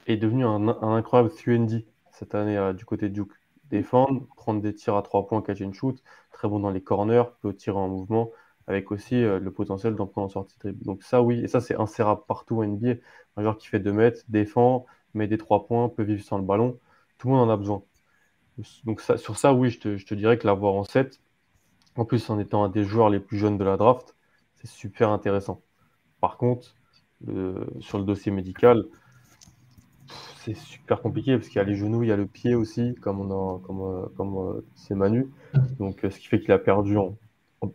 D: et est devenu un, incroyable 3 cette année euh, du côté de Duke. Défendre, prendre des tirs à 3 points, catch and shoot, très bon dans les corners, peut tirer en mouvement, avec aussi euh, le potentiel d'en prendre en sortie de Donc ça, oui, et ça, c'est insérable partout en NBA. Un joueur qui fait 2 mètres, défend, met des 3 points, peut vivre sans le ballon. tout le monde en a besoin. Donc sur ça, oui, je te, je te dirais que l'avoir en 7, en plus en étant un des joueurs les plus jeunes de la draft, c'est super intéressant. Par contre, sur le dossier médical, c'est super compliqué parce qu'il y a les genoux, il y a le pied aussi, comme on a, comme, euh, euh, c'est Manu. Donc, euh, ce qui fait qu'il a perdu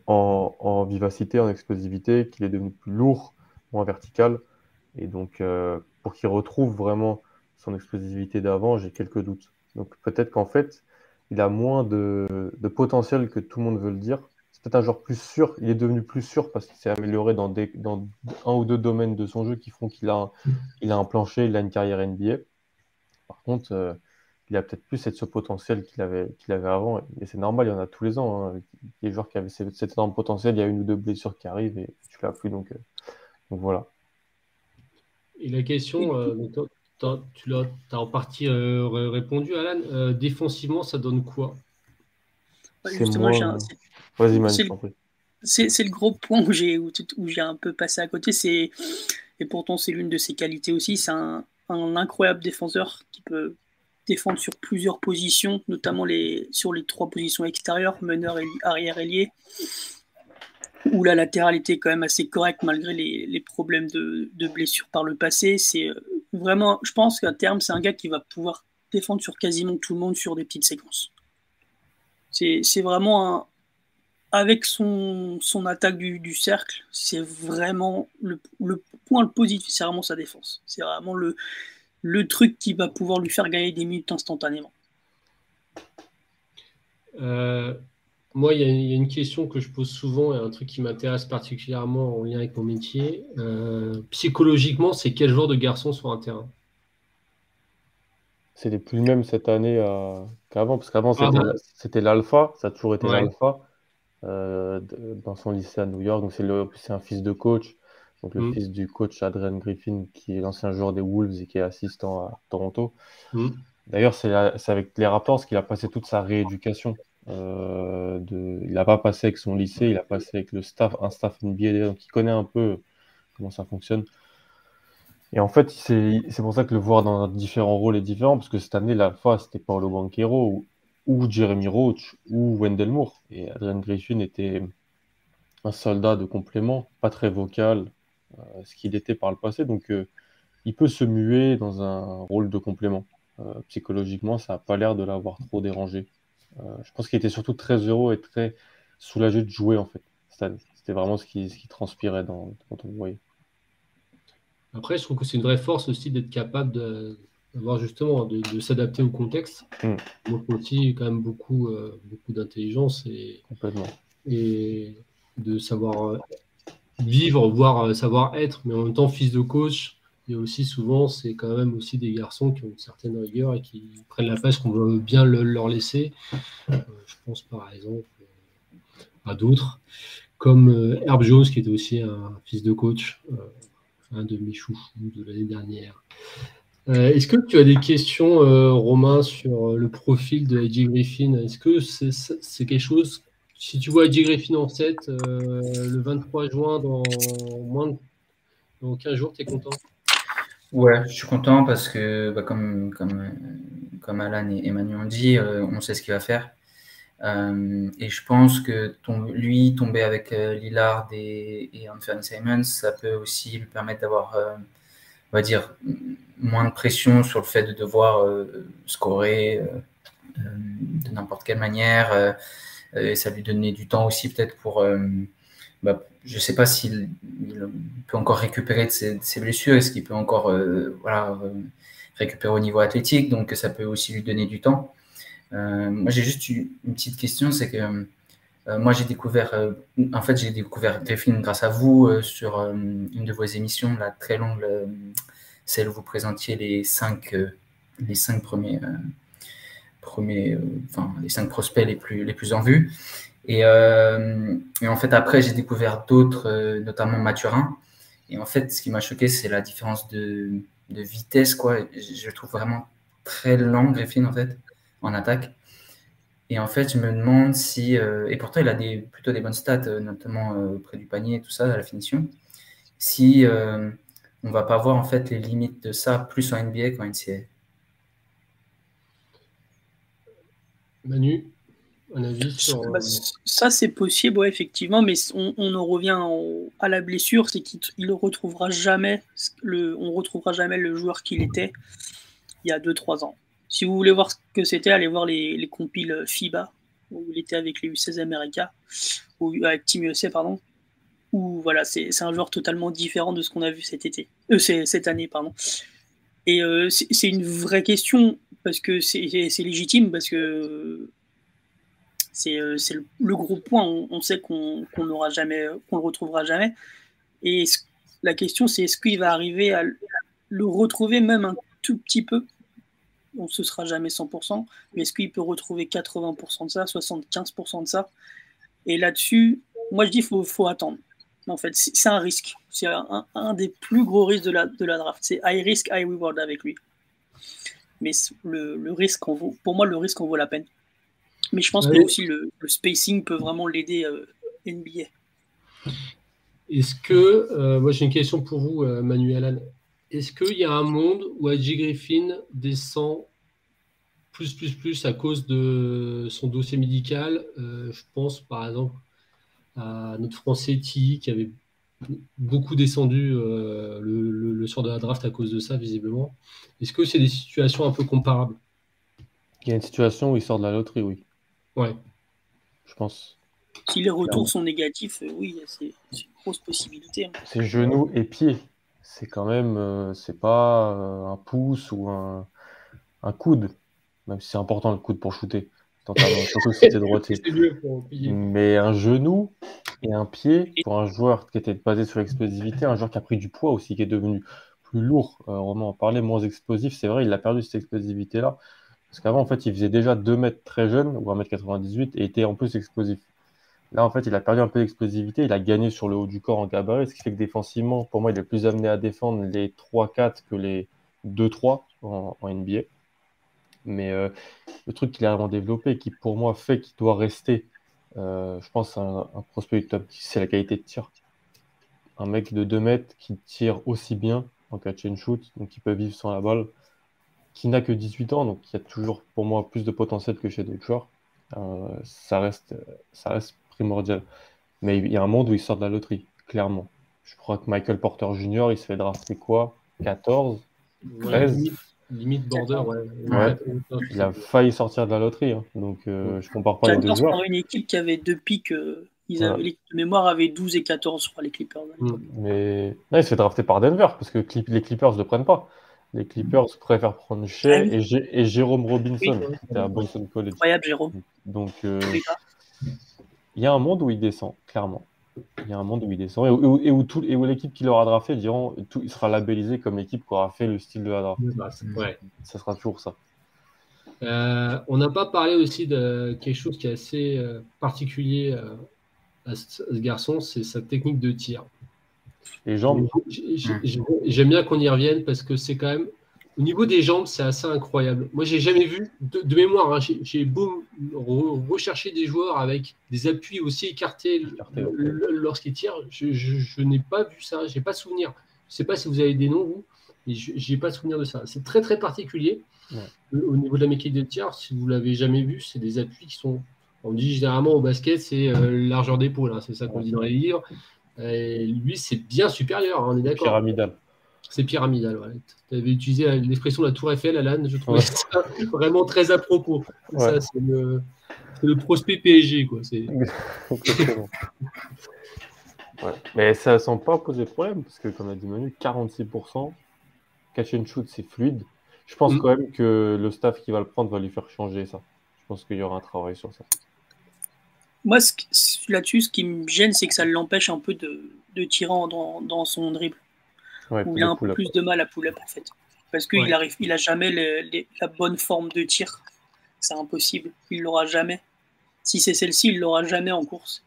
D: en, vivacité, en explosivité, qu'il est devenu plus lourd, moins vertical. Et donc, pour qu'il retrouve vraiment son explosivité d'avant, j'ai quelques doutes. Donc, peut-être qu'en fait, il a moins de, potentiel que tout le monde veut le dire. Peut-être un joueur plus sûr. Il est devenu plus sûr parce qu'il s'est amélioré dans, un ou deux domaines de son jeu qui font qu'il a, il a un plancher, il a une carrière NBA. Par contre, euh, il a peut-être plus ce potentiel qu'il avait, qu'il avait avant. Et c'est normal, il y en a tous les ans. Hein. Des joueurs qui avaient cet énorme potentiel, il y a une ou deux blessures qui arrivent et tu l'as plus. Donc, euh, voilà.
A: Et la question, euh, tu l'as as en partie répondu, Alan. défensivement, ça donne quoi?
C: Justement, C'est le gros point où j'ai où, j'ai un peu passé à côté. C'est et pourtant c'est l'une de ses qualités aussi. C'est un, un incroyable défenseur qui peut défendre sur plusieurs positions, notamment les, sur les trois positions extérieures, meneur, et arrière, ailier, où la latéralité est quand même assez correcte malgré les, problèmes de, de, blessures par le passé. C'est euh, vraiment, je pense qu'à terme, c'est un gars qui va pouvoir défendre sur quasiment tout le monde sur des petites séquences. C'est vraiment un, avec son, attaque du, cercle, c'est vraiment le, point le positif, c'est vraiment sa défense. C'est vraiment le, le truc qui va pouvoir lui faire gagner des minutes instantanément.
A: Euh, moi, il y, a une question que je pose souvent et un truc qui m'intéresse particulièrement en lien avec mon métier. Euh, psychologiquement, c'est quel genre de garçon sur un terrain?
D: C'est plus mêmes cette année euh, qu'avant, parce qu'avant, ah c'était l'alpha, ça a toujours été l'alpha. Euh, dans son lycée à New York. Donc, c'est un fils de coach. Donc, le mm. fils du coach Adrian Griffin, qui est l'ancien joueur des Wolves et qui est assistant à Toronto. Mm. D'ailleurs, c'est avec les Raptors qu'il a passé toute sa rééducation. Euh, de... Il n'a pas passé avec son lycée, il a passé avec le staff, un staff NBA, donc il connaît un peu comment ça fonctionne. Et en fait, c'est pour ça que le voir dans différents rôles est différent, parce que cette année, la fois, c'était Paolo Banquero, ou Jeremy Roach ou Wendell Moore. Et Adrian Griffin était un soldat de complément, pas très vocal, euh, ce qu'il était par le passé. Donc, euh, il peut se muer dans un rôle de complément. Euh, psychologiquement, ça n'a pas l'air de l'avoir trop dérangé. je pense qu'il était surtout très heureux et très soulagé de jouer, en fait. C'était vraiment ce qui, transpirait quand on le voyait.
A: Après, je trouve que c'est une vraie force aussi d'être capable de, d'avoir justement de, s'adapter au contexte. Mm. Donc aussi quand même beaucoup, euh, beaucoup d'intelligence et, et de savoir euh, vivre, voire euh, savoir être, mais en même temps fils de coach. Et aussi souvent, c'est quand même aussi des garçons qui ont une certaine rigueur et qui prennent la place qu'on veut bien leur laisser. je pense par exemple à d'autres, comme Herb Jones, qui était aussi un fils de coach, un de mes chouchous de l'année dernière. Euh, est-ce que tu as des questions, euh, Romain, sur euh, le profil de Eddie Griffin? Est-ce que c'est quelque chose, si tu vois Eddie Griffin en 7 le 23 juin, dans moins de dans 15 jours, tu es content?
B: Ouais, je suis content parce que, bah, comme, comme, comme Alan et Emmanuel ont dit, on sait ce qu'il va faire. Et je pense que lui, tomber avec Lillard et, et Anthony Simons, ça peut aussi lui permettre d'avoir on va dire, moins de pression sur le fait de devoir euh, scorer euh, euh, de n'importe quelle manière. et ça lui donnait du temps aussi peut-être pour... Bah, je ne sais pas s'il peut encore récupérer de ses, blessures, est-ce qu'il peut encore récupérer au niveau athlétique, donc ça peut aussi lui donner du temps. Moi, j'ai juste une, petite question, c'est que moi, j'ai découvert, en fait, j'ai découvert Griffin grâce à vous sur une de vos émissions, la très longue, celle où vous présentiez les cinq, euh, les cinq premiers, euh, premiers euh, enfin, les cinq prospects les plus, les plus en vue. Et, en fait, après, j'ai découvert d'autres, notamment Mathurin. Et en fait, ce qui m'a choqué, c'est la différence de, de, vitesse. Quoi. Je, le trouve vraiment très lent, Griffin, en fait, en attaque. Et en fait, je me demande si. et pourtant, il a des, plutôt des bonnes stats, notamment près du panier et tout ça, à la finition. Si on va pas voir en fait les limites de ça plus en NBA qu'en NCAA.
A: Manu, un avis sur.
C: Bah, ça, c'est possible, ouais, effectivement, mais on, en revient à la blessure, c'est qu'il ne retrouvera jamais le, on retrouvera jamais le joueur qu'il était il y a 2-3 ans. Si vous voulez voir ce que c'était, allez voir les, les compiles FIBA, où il était avec les U16 America, ou avec Team USA, pardon. Où voilà, c'est un joueur totalement différent de ce qu'on a vu cet été, euh, cette année, pardon. Et euh, c'est une vraie question parce que c'est légitime parce que c'est euh, le, le, gros point. On, sait qu'on qu'on le retrouvera jamais. Et la question, c'est est-ce qu'il va arriver à le retrouver même un tout petit peu? On ne se sera jamais 100%, mais est-ce qu'il peut retrouver 80% de ça, 75% de ça? Et là-dessus, moi je dis faut, faut attendre. En fait, c'est un risque. C'est un, des plus gros risques de la, de la draft. C'est high risk, high reward avec lui. Mais le, le risque en vaut, pour moi, le risque en vaut la peine. Mais je pense que aussi le, spacing peut vraiment l'aider euh, NBA.
A: Est-ce que, euh, moi j'ai une question pour vous, euh, Manuel Est-ce qu'il y a un monde où AJ Griffin descend plus, plus, plus à cause de son dossier médical? Je pense par exemple à notre Français T qui avait beaucoup descendu le, le, le, soir de la draft à cause de ça, visiblement. Est-ce que c'est des situations un peu comparables?
D: Il y a une situation où il sort de la loterie, oui.
A: Ouais.
D: Je pense.
C: Si les retours sont négatifs, euh, oui, c'est une grosse possibilité. Hein.
D: C'est genoux et pieds. C'est quand même, euh, c'est pas euh, un pouce ou un, un, coude, même si c'est important le coude pour shooter. Surtout si droitier. Mais un genou et un pied pour un joueur qui était basé sur l'explosivité, un joueur qui a pris du poids aussi, qui est devenu plus lourd, euh, Romain en parlait, moins explosif. C'est vrai, il a perdu cette explosivité-là. Parce qu'avant, en fait, il faisait déjà 2 mètres très jeune, ou 1m98, et était en plus explosif. Là, en fait, il a perdu un peu d'explosivité, il a gagné sur le haut du corps en gabarit, ce qui fait que défensivement, pour moi, il est plus amené à défendre les 3-4 que les 2-3 en, NBA. Mais euh, le truc qu'il a vraiment développé, qui pour moi fait qu'il doit rester, euh, je pense, un, un prospect du top c'est la qualité de tir. Un mec de 2 mètres qui tire aussi bien en catch and shoot, donc qui peut vivre sans la balle, qui n'a que 18 ans, donc il y a toujours pour moi plus de potentiel que chez d'autres joueurs. Euh, ça, reste, ça reste primordial. Mais il y a un monde où il sort de la loterie, clairement. Je crois que Michael Porter Jr., il se fait drafter quoi? 14 13
A: limite, border,
D: ouais. Il a failli sortir de la loterie, hein. donc euh, je compare pas les deux joueurs.
C: une équipe qui avait deux pics, euh, ils avaient, les, de mémoire avait 12 et 14 sur les Clippers.
D: Mm. Mais il se fait drafter par Denver, parce que les Clippers ne le prennent pas. Les Clippers préfèrent prendre Shea ah et, Jérôme Robinson, qui à Boston College.
C: Incroyable, Jérôme.
D: Donc, euh, il y a un monde où il descend, clairement. Il y a un monde où il descend et où, et où, l'équipe qui l'aura drafté diront tout, il sera labellisé comme l'équipe qui aura fait le style de la draft.
A: Bah, ouais.
D: Ça sera toujours ça.
A: Euh, on n'a pas parlé aussi de quelque chose qui est assez euh, particulier à ce garçon, c'est sa technique de tir.
D: Les jambes.
A: J'aime bien qu'on y revienne parce que c'est quand même. Au niveau des jambes, c'est assez incroyable. Moi, j'ai jamais vu, de, mémoire, hein, j'ai beau rechercher des joueurs avec des appuis aussi écartés lorsqu'ils tirent. Je, n'ai pas vu ça, j'ai pas souvenir. Je sais pas si vous avez des noms, vous, mais je n'ai pas souvenir de ça. C'est très, très particulier. Au niveau de la mécanique de tir, si vous l'avez jamais vu, c'est des appuis qui sont. On dit généralement au basket, c'est euh, largeur d'épaule, hein, c'est ça qu'on dit dans les livres lui, c'est bien supérieur, hein, on est d'accord.
D: Pyramidal.
A: C'est pyramidal. Tu avais utilisé l'expression de la Tour Eiffel, Alan. Je trouvais ça vraiment très à propos. Ça, c'est le, prospect PSG. Quoi.
D: Mais ça ne semble pas poser problème parce que, comme a dit Manu, 46%, catch and shoot, c'est fluide. Je pense mm. quand même que le staff qui va le prendre va lui faire changer ça. Je pense qu'il y aura un travail sur ça.
C: Moi, là-dessus, ce qui me gêne, c'est que ça l'empêche un peu de, de tirer dans, dans, son dribble. Il a un peu plus de mal à pull-up, en fait. Parce qu'il n'a il a jamais la bonne forme de tir. C'est impossible. Il l'aura jamais. Si c'est celle-ci, il l'aura jamais en course.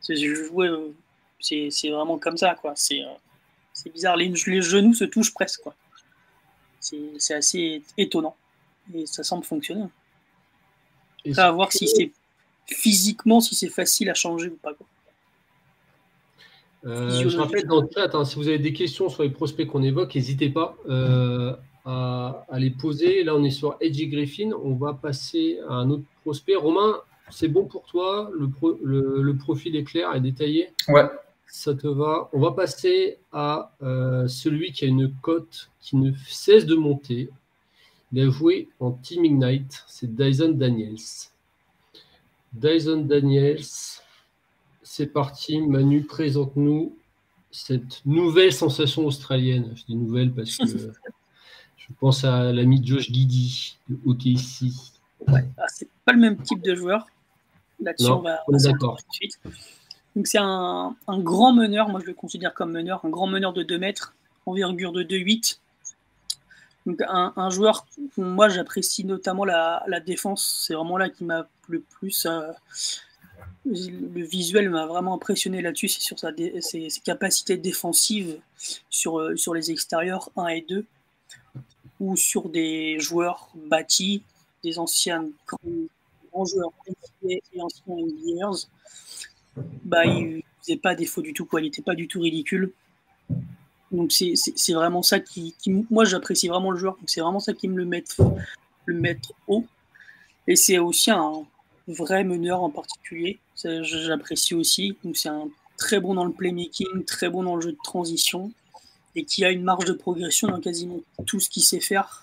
C: C'est vraiment comme ça, quoi. C'est bizarre. Les, les, genoux se touchent presque, quoi. C'est assez étonnant. Et ça semble fonctionner. Et à voir si c'est physiquement si c'est facile à changer ou pas.
A: Euh, je rappelle dans le chat, hein, si vous avez des questions sur les prospects qu'on évoque, n'hésitez pas. Euh, à, les poser. Là, on est sur Edgy Griffin. On va passer à un autre prospect. Romain, c'est bon pour toi? Le, le, profil est clair et détaillé?
B: Ouais.
A: Ça te va? On va passer à euh, celui qui a une cote qui ne cesse de monter. Il a joué en Team Ignite. C'est Dyson Daniels. Dyson Daniels, c'est parti. Manu, présente-nous cette nouvelle sensation australienne. Je dis nouvelle parce que je pense à l'ami Josh Giddy de OKC.
C: Ouais, ah, c'est pas le même type de joueur. Là-dessus, on va, tout de suite. Donc, c'est un, grand meneur. Moi, je le considère comme meneur. Un grand meneur de 2 mètres, envergure de 2,8. Donc, un, joueur, moi, j'apprécie notamment la, défense. C'est vraiment là qui m'a le plus. Euh, le visuel m'a vraiment impressionné là-dessus, c'est sur ses, capacités défensives sur, euh, sur les extérieurs 1 et 2, ou sur des joueurs bâtis, des anciens grands, joueurs et anciens NBAers, bah, il faisait pas défaut du tout, il n'était pas du tout ridicule. Donc c'est vraiment ça qui, moi j'apprécie vraiment le joueur, c'est vraiment ça qui me le met, le mettre haut. Et c'est aussi un, vrai meneur en particulier. J'apprécie aussi. Donc c'est un très bon dans le playmaking, très bon dans le jeu de transition et qui a une marge de progression dans quasiment tout ce qu'il sait faire.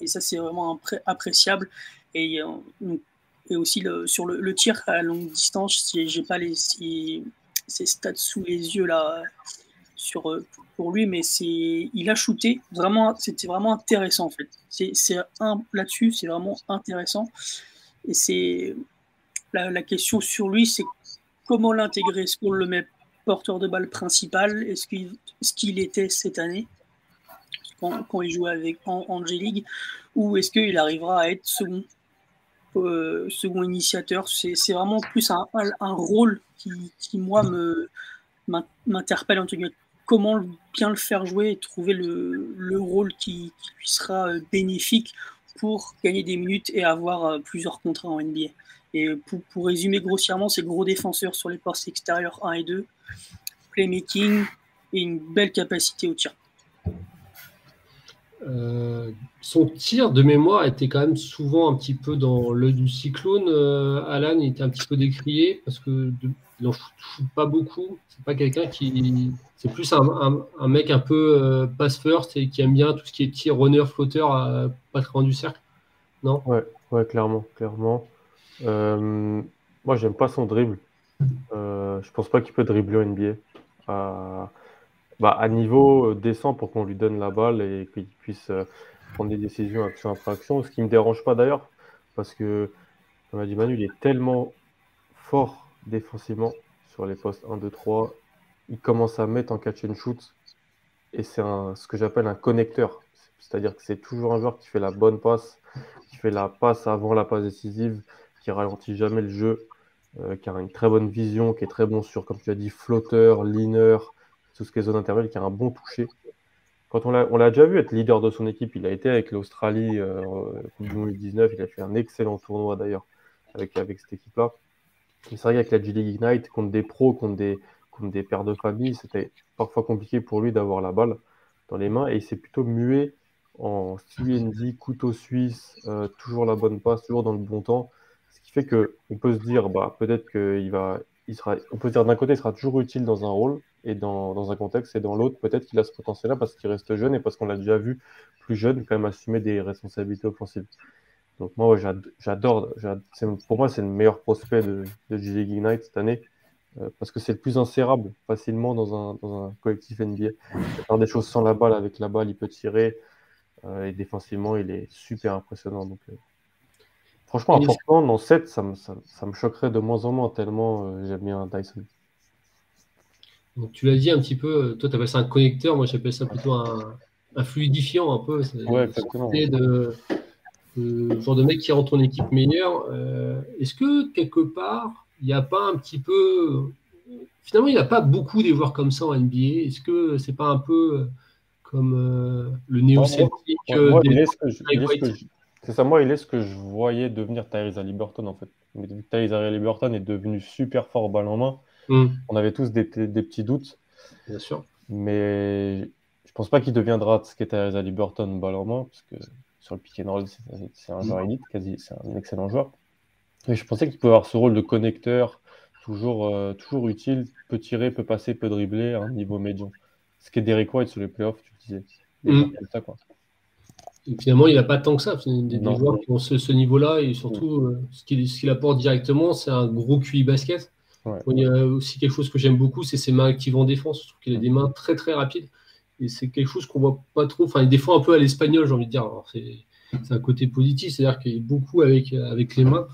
C: Et ça, c'est vraiment appréciable. Et, euh, et aussi le, sur le, tir à longue distance, si j'ai pas les, si, ces stats sous les yeux là sur, euh, pour lui, mais c'est il a shooté. Vraiment, c'était vraiment intéressant en fait. C'est là-dessus, c'est vraiment intéressant. Et c'est la, question sur lui, c'est comment l'intégrer? Est-ce qu'on le met porteur de balle principal? Est-ce qu'il était cette année? Quand, il jouait avec en, G-League Ou est-ce qu'il arrivera à être second, euh, second initiateur? C'est vraiment plus un, rôle qui, moi, m'interpelle en tout cas. Comment bien le faire jouer et trouver le, le rôle qui, qui, lui sera euh, bénéfique pour gagner des minutes et avoir euh, plusieurs contrats en NBA. Et pour, résumer grossièrement, c'est gros défenseurs sur les postes extérieurs 1 et 2, playmaking et une belle capacité au tir.
A: Euh, son tir de mémoire était quand même souvent un petit peu dans l'œil du cyclone. Euh, Alan était un petit peu décrié parce que il n'en fout pas beaucoup. C'est pas quelqu'un qui. C'est plus un, mec un peu euh, pass first et qui aime bien tout ce qui est tir, runner, flotteur, pas très loin du cercle. Non?
D: Ouais, ouais, clairement, clairement. Euh, moi, j'aime pas son dribble. Euh, je pense pas qu'il peut dribbler au NBA. Bah, à niveau décent pour qu'on lui donne la balle et qu'il puisse prendre des décisions action après action. Ce qui me dérange pas d'ailleurs, parce que, comme a dit Manu, il est tellement fort défensivement sur les postes 1, 2, 3. Il commence à mettre en catch and shoot et c'est ce que j'appelle un connecteur. C'est-à-dire que c'est toujours un joueur qui fait la bonne passe, qui fait la passe avant la passe décisive, qui ralentit jamais le jeu, euh, qui a une très bonne vision, qui est très bon sur, comme tu as dit, flotteur, leaner, ce qui est zone intermédiaire, qui a un bon toucher. Quand on l'a déjà vu être leader de son équipe, il a été avec l'Australie euh, en 2019, il a fait un excellent tournoi d'ailleurs avec, avec cette équipe-là. C'est vrai qu'avec la G-League Ignite, contre des pros, contre des, contre des pères de famille, c'était parfois compliqué pour lui d'avoir la balle dans les mains et il s'est plutôt mué en CND, couteau suisse, euh, toujours la bonne passe, toujours dans le bon temps. Ce qui fait qu'on peut se dire, bah, peut-être qu'il va, il sera, on peut se dire d'un côté, il sera toujours utile dans un rôle et dans, dans un contexte, et dans l'autre, peut-être qu'il a ce potentiel-là parce qu'il reste jeune et parce qu'on l'a déjà vu plus jeune, quand même assumer des responsabilités offensives. Donc moi, j'adore. Pour moi, c'est le meilleur prospect de, de Ignite cette année euh, parce que c'est le plus insérable facilement dans un, dans un collectif NBA. Il peut faire des choses sans la balle, avec la balle, il peut tirer. Euh, et défensivement, il est super impressionnant. Donc, euh, franchement, à Portland, dans 7, ça me, ça, me, choquerait de moins en moins tellement j'aime bien Dyson.
A: Donc, tu l'as dit un petit peu, toi, tu appelles ça un connecteur, moi, j'appelle ça plutôt un, un, fluidifiant un peu.
D: Ouais, exactement.
A: De, le genre de mec qui rend ton équipe meilleure. Euh, est-ce que quelque part, il n'y a pas un petit peu. Finalement, il n'y a pas beaucoup des joueurs comme ça en NBA. Est-ce que c'est pas un peu comme euh, le néo-celtique
D: euh, C'est ça, moi, il est ce que je voyais devenir Tyrese Liberton en fait. Mais Tyrese Liberton est devenu super fort balle en main. Hmm. On avait tous des, des, petits doutes.
A: Bien sûr.
D: Mais je pense pas qu'il deviendra ce qu'était à Liberton balle en main, parce que sur le pick and roll, c'est un joueur élite, quasi, c'est un excellent joueur. Mais je pensais qu'il pouvait avoir ce rôle de connecteur, toujours, euh, toujours utile, peut tirer, peut passer, peut dribbler à un niveau médian. Ce qui est Derek White sur les playoffs, tu disais.
A: Mm. Ça, quoi. Et finalement, il n'a pas tant que ça. Des, des joueurs qui ont ce, niveau-là, et surtout, mm. euh, ce qu'il apporte directement, c'est un gros QI basket. Il y a aussi quelque chose que j'aime beaucoup, c'est ses mains actives en défense. Je trouve qu'il a des mains très très rapides. Et c'est quelque chose qu'on voit pas trop. Enfin, des fois un peu à l'espagnol, j'ai envie de dire. C'est un côté positif, c'est-à-dire qu'il est beaucoup avec, avec les mains.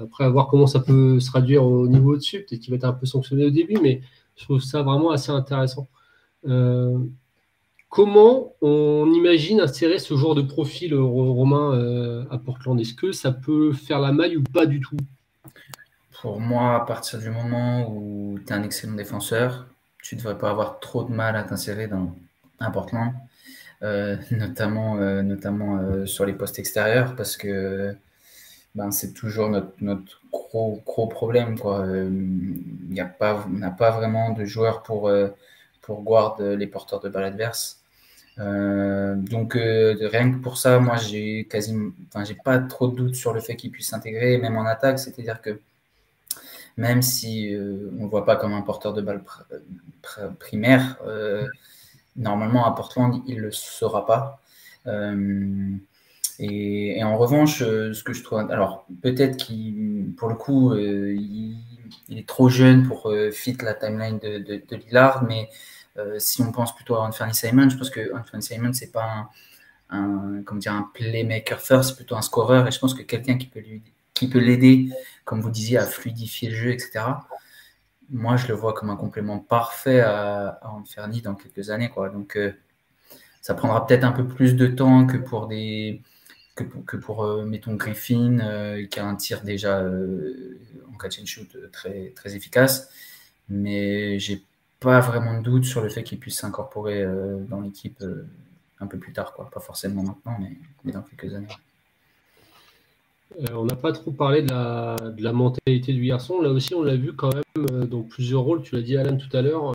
A: Après, à voir comment ça peut se traduire au niveau au-dessus. Peut-être qu'il va être un peu sanctionné au début, mais je trouve ça vraiment assez intéressant. Euh, comment on imagine insérer ce genre de profil romain euh, à Portland? Est-ce que ça peut faire la maille ou pas du tout?
B: Pour moi, à partir du moment où tu es un excellent défenseur, tu ne devrais pas avoir trop de mal à t'insérer dans un Portland, euh, notamment, notamment sur les postes extérieurs, parce que ben, c'est toujours notre, notre, gros, gros problème. Quoi. Euh, y a pas, on n'a pas vraiment de joueurs pour, euh, pour guard les porteurs de balles adverses. Euh, donc rien que pour ça, moi j'ai quasiment, j'ai pas trop de doutes sur le fait qu'il puisse s'intégrer, même en attaque. C'est-à-dire que même si on ne voit pas comme un porteur de balles primaire, normalement à Portland il le sera pas. Et, en revanche, euh, ce que je trouve. Alors, peut-être qu'il, pour le coup, euh, il, est trop jeune pour euh, fit la timeline de, Lillard, mais si on pense plutôt à Anthony Simon, je pense que Anthony Simon, c'est pas un, dire, un playmaker first, c'est plutôt un scoreur, et je pense que quelqu'un qui peut l'aider, comme vous disiez, à fluidifier le jeu, etc. Moi, je le vois comme un complément parfait à, à Anthony dans quelques années, quoi. Donc, ça prendra peut-être un peu plus de temps que pour des que pour, euh, mettons, Griffin, euh, qui a un tir déjà euh, en catch and shoot très, très efficace. Mais j'ai pas vraiment de doute sur le fait qu'il puisse s'incorporer dans l'équipe un peu plus tard, quoi. Pas forcément maintenant, mais, dans quelques années.
A: On n'a pas trop parlé de la, mentalité du garçon. Là aussi, on l'a vu quand même dans plusieurs rôles. Tu l'as dit, Alan, tout à l'heure,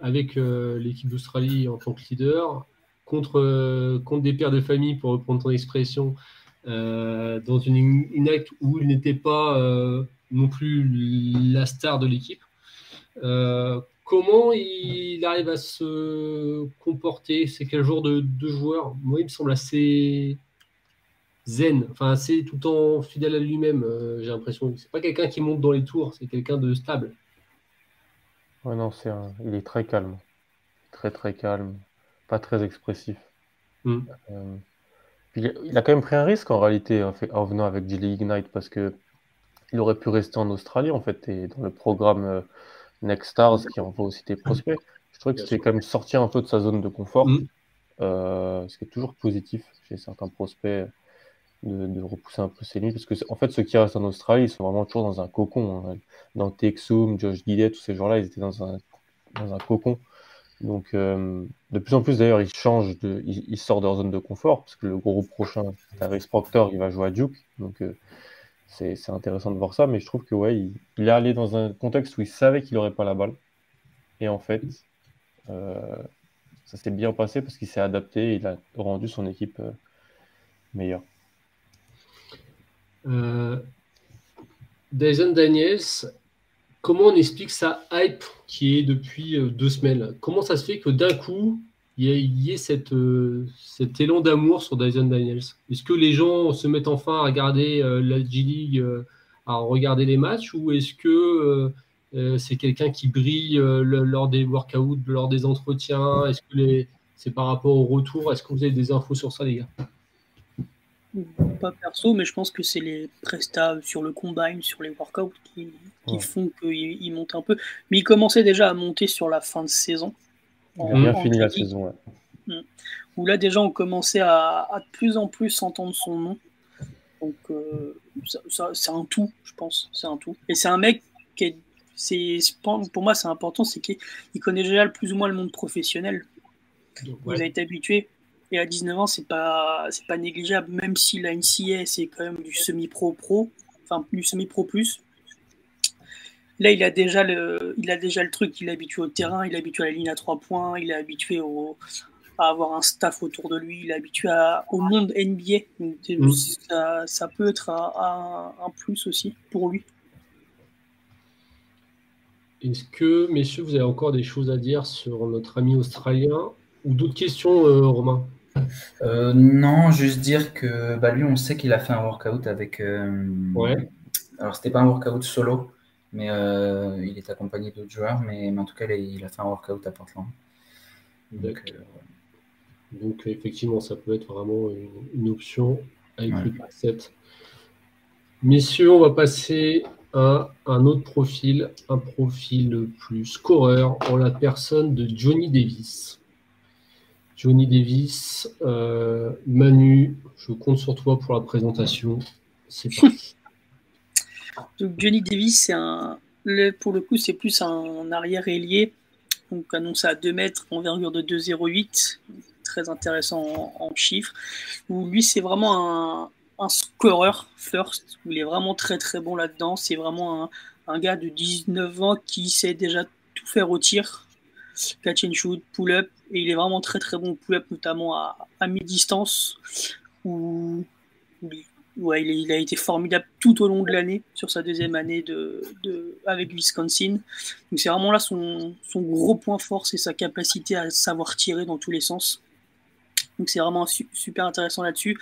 A: avec l'équipe d'Australie en tant que leader, contre, euh, des pères de famille, pour reprendre ton expression, euh, dans une, acte où il n'était pas euh, non plus la star de l'équipe. comment il arrive à se comporter? C'est quel genre de, de, joueur? Moi, il me semble assez zen, enfin assez tout le temps fidèle à lui-même. J'ai l'impression. C'est pas quelqu'un qui monte dans les tours, c'est quelqu'un de stable.
D: Ouais, non, c'est il est très calme, très très calme pas très expressif. Hmm. Euh, il a quand même pris un risque en réalité en venant avec Gilly Ignite parce que il aurait pu rester en Australie en fait et dans le programme euh, Next Stars qui envoie aussi des prospects. Je trouvais que c'est quand même sortir un peu de sa zone de confort, hmm. euh, ce qui est toujours positif chez certains prospects de, repousser un peu ses limites parce que en fait ceux qui restent en Australie ils sont vraiment toujours dans un cocon. Hein. Dans Texum, Josh Gillet, tous ces gens-là ils étaient dans un, dans un cocon donc, euh, de plus en plus, d'ailleurs, ils changent, de, ils, sortent de leur zone de confort, parce que le groupe prochain, Tyrese Proctor, il va jouer à Duke. Donc, euh, c'est intéressant de voir ça, mais je trouve que, ouais, il, est allé dans un contexte où il savait qu'il n'aurait pas la balle. Et en fait, euh, ça s'est bien passé parce qu'il s'est adapté et il a rendu son équipe meilleure.
A: Dyson Daniels, comment on explique sa hype qui est depuis euh, deux semaines? Comment ça se fait que d'un coup, il y ait, cette, euh, cet élan d'amour sur Dyson Daniels? Est-ce que les gens se mettent enfin à regarder euh, la G-League, à regarder les matchs, ou est-ce que c'est quelqu'un qui brille lors des workouts, lors des entretiens? Est-ce que c'est par rapport au retour? Est-ce que vous avez des infos sur ça, les gars?
C: Pas perso, mais je pense que c'est les prestats sur le combine, sur les workouts qui, font qu'il monte un peu. Mais il commençait déjà à monter sur la fin de saison.
D: Il a bien fini la saison,
C: mm. Où là, déjà, on commençait à, de plus en plus entendre son nom. Donc, euh, c'est un tout, je pense. C'est un tout. Et c'est un mec qui est. Pour moi, c'est important, c'est qu'il connaît déjà plus ou moins le monde professionnel. Vous avez été habitué et à 19 ans, c'est pas, c'est pas négligeable, même si la NCA, c'est quand même du semi-pro-pro, enfin du semi-pro plus. Là, il a, déjà le, il a déjà le truc, il est habitué au terrain, il est habitué à la ligne à 3 points, il est habitué au, à avoir un staff autour de lui. Il est habitué au monde NBA. Mm. ça, peut être un, plus aussi pour lui.
A: Est-ce que, messieurs, vous avez encore des choses à dire sur notre ami australien ou d'autres questions, euh, Romain?
B: Euh, Non, juste dire que bah, lui, on sait qu'il a fait un workout avec. Euh,
A: ouais.
B: Alors, c'était pas un workout solo, mais il est accompagné d'autres joueurs. Mais, en tout cas, il a fait un workout à Portland.
A: Donc, donc, effectivement, ça peut être vraiment une, option avec le 7. Messieurs, on va passer à un autre profil, un profil plus scoreur en la personne de Johnny Davis. Johnny Davis, euh, Manu, je compte sur toi pour la présentation. C'est parti.
C: Donc Johnny Davis, c'est un, pour le coup, c'est plus un arrière ailier, donc annoncé à 2 mètres, envergure de 2,08, très intéressant en, chiffres. Où lui, c'est vraiment un, un scorer first, où il est vraiment très très bon là-dedans. C'est vraiment un, un, gars de 19 ans qui sait déjà tout faire au tir, catch and shoot, pull-up, et il est vraiment très très bon pull-up, notamment à, mi-distance, où, ouais, il, a été formidable tout au long de l'année, sur sa deuxième année de, de avec Wisconsin. Donc c'est vraiment là son, son gros point fort, c'est sa capacité à savoir tirer dans tous les sens. Donc c'est vraiment super intéressant là-dessus.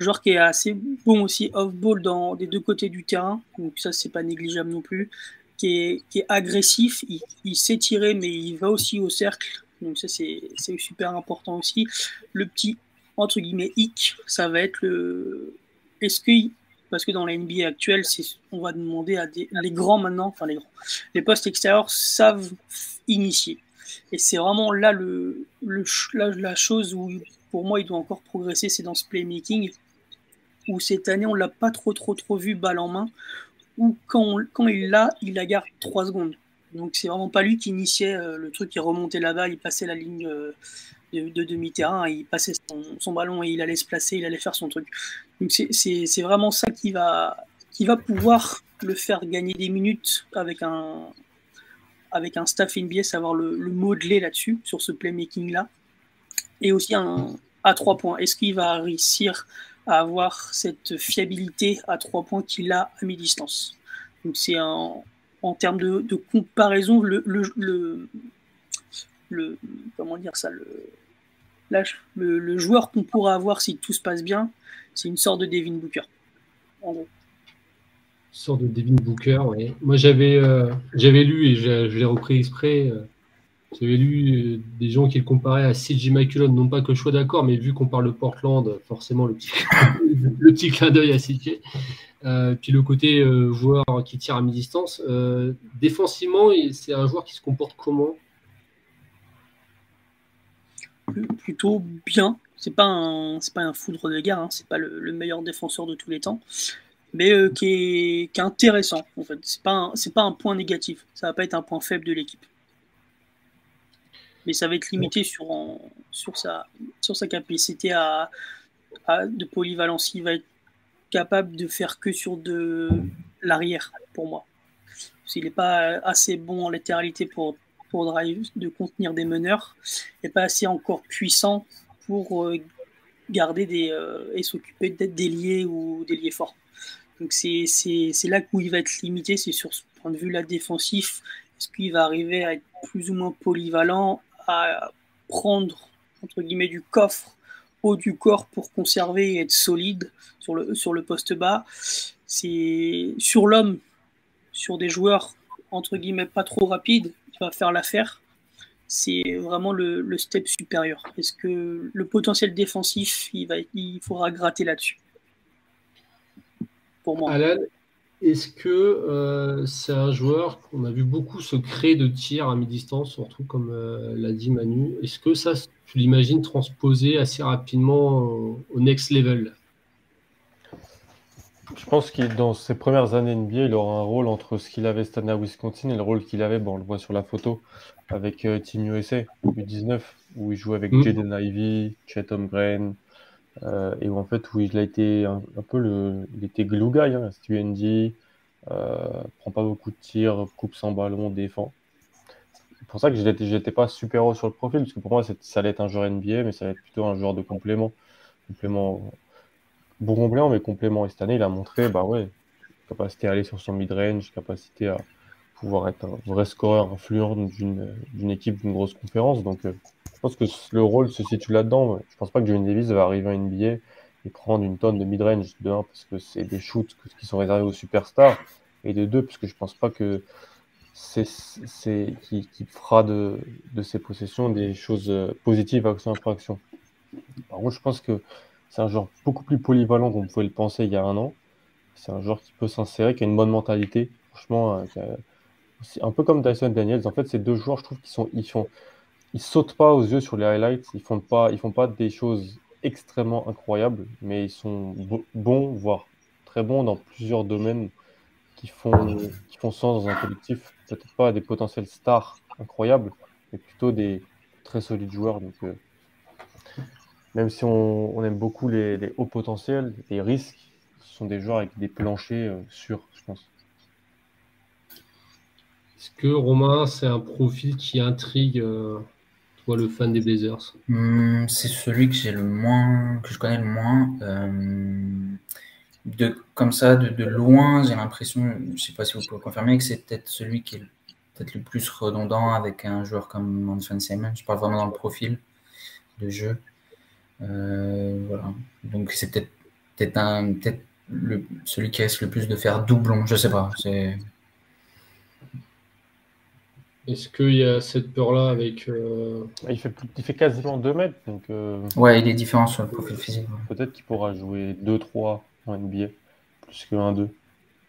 C: Joueur qui est assez bon aussi off-ball dans des deux côtés du terrain, donc ça c'est pas négligeable non plus. Qui est, qui est agressif, il, sait tirer mais il va aussi au cercle, donc ça c'est super important aussi. Le petit entre guillemets hic, ça va être le est-ce que parce que dans la NBA actuelle, on va demander à des, les grands maintenant, enfin les grands, les postes extérieurs savent initier. Et c'est vraiment là le, la, chose où pour moi il doit encore progresser, c'est dans ce playmaking où cette année on l'a pas trop trop trop vu balle en main, ou quand, quand il l'a, il la garde 3 secondes. Donc c'est vraiment pas lui qui initiait euh, le truc, il remontait là-bas, il passait la ligne euh, de, demi-terrain, il passait son, ballon et il allait se placer, il allait faire son truc. Donc c'est vraiment ça qui va, qui va pouvoir le faire gagner des minutes avec un, avec un staff NBA, savoir le, le modeler là-dessus, sur ce playmaking-là. Et aussi un, à trois points. Est-ce qu'il va réussir à avoir cette fiabilité à trois points qu'il a à mi-distance? Donc c'est en, en termes de, comparaison le, comment dire ça le, joueur qu'on pourra avoir si tout se passe bien, c'est une sorte de Devin Booker. En
A: sorte de Devin Booker, oui. Moi j'avais euh, j'avais lu et je, l'ai repris exprès. Euh, j'avais lu euh, des gens qui le comparaient à CJ McCullum, non pas que je sois d'accord, mais vu qu'on parle de Portland, forcément le petit, le petit clin d'œil à CJ. Euh, puis le côté euh, joueur qui tire à mi-distance. défensivement, c'est un joueur qui se comporte comment?
C: Plutôt bien. C'est pas un, pas un foudre de guerre. Hein. C'est pas le, meilleur défenseur de tous les temps, mais qui est, intéressant. En fait, c'est pas, c'est pas un point négatif. Ça va pas être un point faible de l'équipe mais ça va être limité sur, sur, sa, sur sa capacité à, de polyvalence. Il va être capable de faire que sur de l'arrière, pour moi. S'il n'est pas assez bon en latéralité pour, pour de contenir des meneurs, et pas assez encore puissant pour euh, garder des, euh, et s'occuper d'être délié ou délié fort. Donc c'est là où il va être limité, c'est sur ce point de vue-là défensif. Est-ce qu'il va arriver à être plus ou moins polyvalent à prendre entre guillemets du coffre haut du corps pour conserver et être solide sur le, sur le poste bas. C'est sur l'homme, sur des joueurs entre guillemets pas trop rapides, qui va faire l'affaire. C'est vraiment le, step supérieur. Est-ce que le potentiel défensif, il, va, il faudra gratter là-dessus
A: Pour moi. Est-ce que euh, c'est un joueur qu'on a vu beaucoup se créer de tirs à mi-distance, surtout comme euh, l'a dit Manu? Est-ce que ça, tu l'imagines transposer assez rapidement au, next level?
D: Je pense que dans ses premières années NBA, il aura un rôle entre ce qu'il avait cette année à Wisconsin et le rôle qu'il avait, bon, on le voit sur la photo, avec euh, Team USA, U19, où il jouait avec mm. Jaden Ivey, Chet Holmgren, euh, et où en fait où il a été un, peu le, il était glue guy, hein, UND, euh, prend pas beaucoup de tirs, coupe sans ballon, défend. pour ça que j'étais pas super haut sur le profil, parce que pour moi, ça allait être un joueur NBA, mais ça allait être plutôt un joueur de complément. Complément, bon complément, mais complément. Et cette année, il a montré, bah ouais, capacité à aller sur son mid-range, capacité à pouvoir être un vrai scoreur influent d'une, équipe d'une grosse conférence. Donc, euh, je pense que le rôle se situe là-dedans. Je pense pas que Johnny Davis va arriver à NBA et prendre une tonne de mid-range de 1 parce que c'est des shoots qui sont réservés aux superstars et de 2 parce que je pense pas que c'est qui, qui, fera de, de ses possessions des choses euh, positives à son infraction. Par contre, je pense que c'est un joueur beaucoup plus polyvalent qu'on pouvait le penser il y a un an. C'est un joueur qui peut s'insérer, qui a une bonne mentalité. Franchement, euh, c'est un peu comme Dyson Daniels. En fait, ces deux joueurs, je trouve qu'ils sont, ils sautent pas aux yeux sur les highlights. Ils font pas, font pas des choses extrêmement incroyables, mais ils sont bons, voire très bons dans plusieurs domaines qui font, qui sens dans un collectif. Peut-être pas des potentiels stars incroyables, mais plutôt des très solides joueurs. Euh, même si on, aime beaucoup les, hauts potentiels, les risques, ce sont des joueurs avec des planchers euh, sûrs, je pense.
A: Est-ce que Romain, c'est un profil qui intrigue euh, toi, le fan des Blazers?
B: Hmm, C'est celui que j'ai le moins, que je connais le moins de, comme ça, de, loin, j'ai l'impression, je ne sais pas si vous pouvez confirmer, que c'est peut-être celui qui est peut-être le plus redondant avec un joueur comme Antoine Simon. Je parle vraiment dans le profil de jeu. Euh, voilà. Donc c'est peut-être le, celui qui risque le plus de faire doublon. Je sais pas.
A: Est-ce qu'il y a cette peur-là avec. Euh,
D: il, fait il fait quasiment 2 mètres. Donc, euh,
B: Ouais, il est différent sur le profil physique.
D: Peut-être qu'il pourra jouer 2-3 en NBA, plus que 1-2.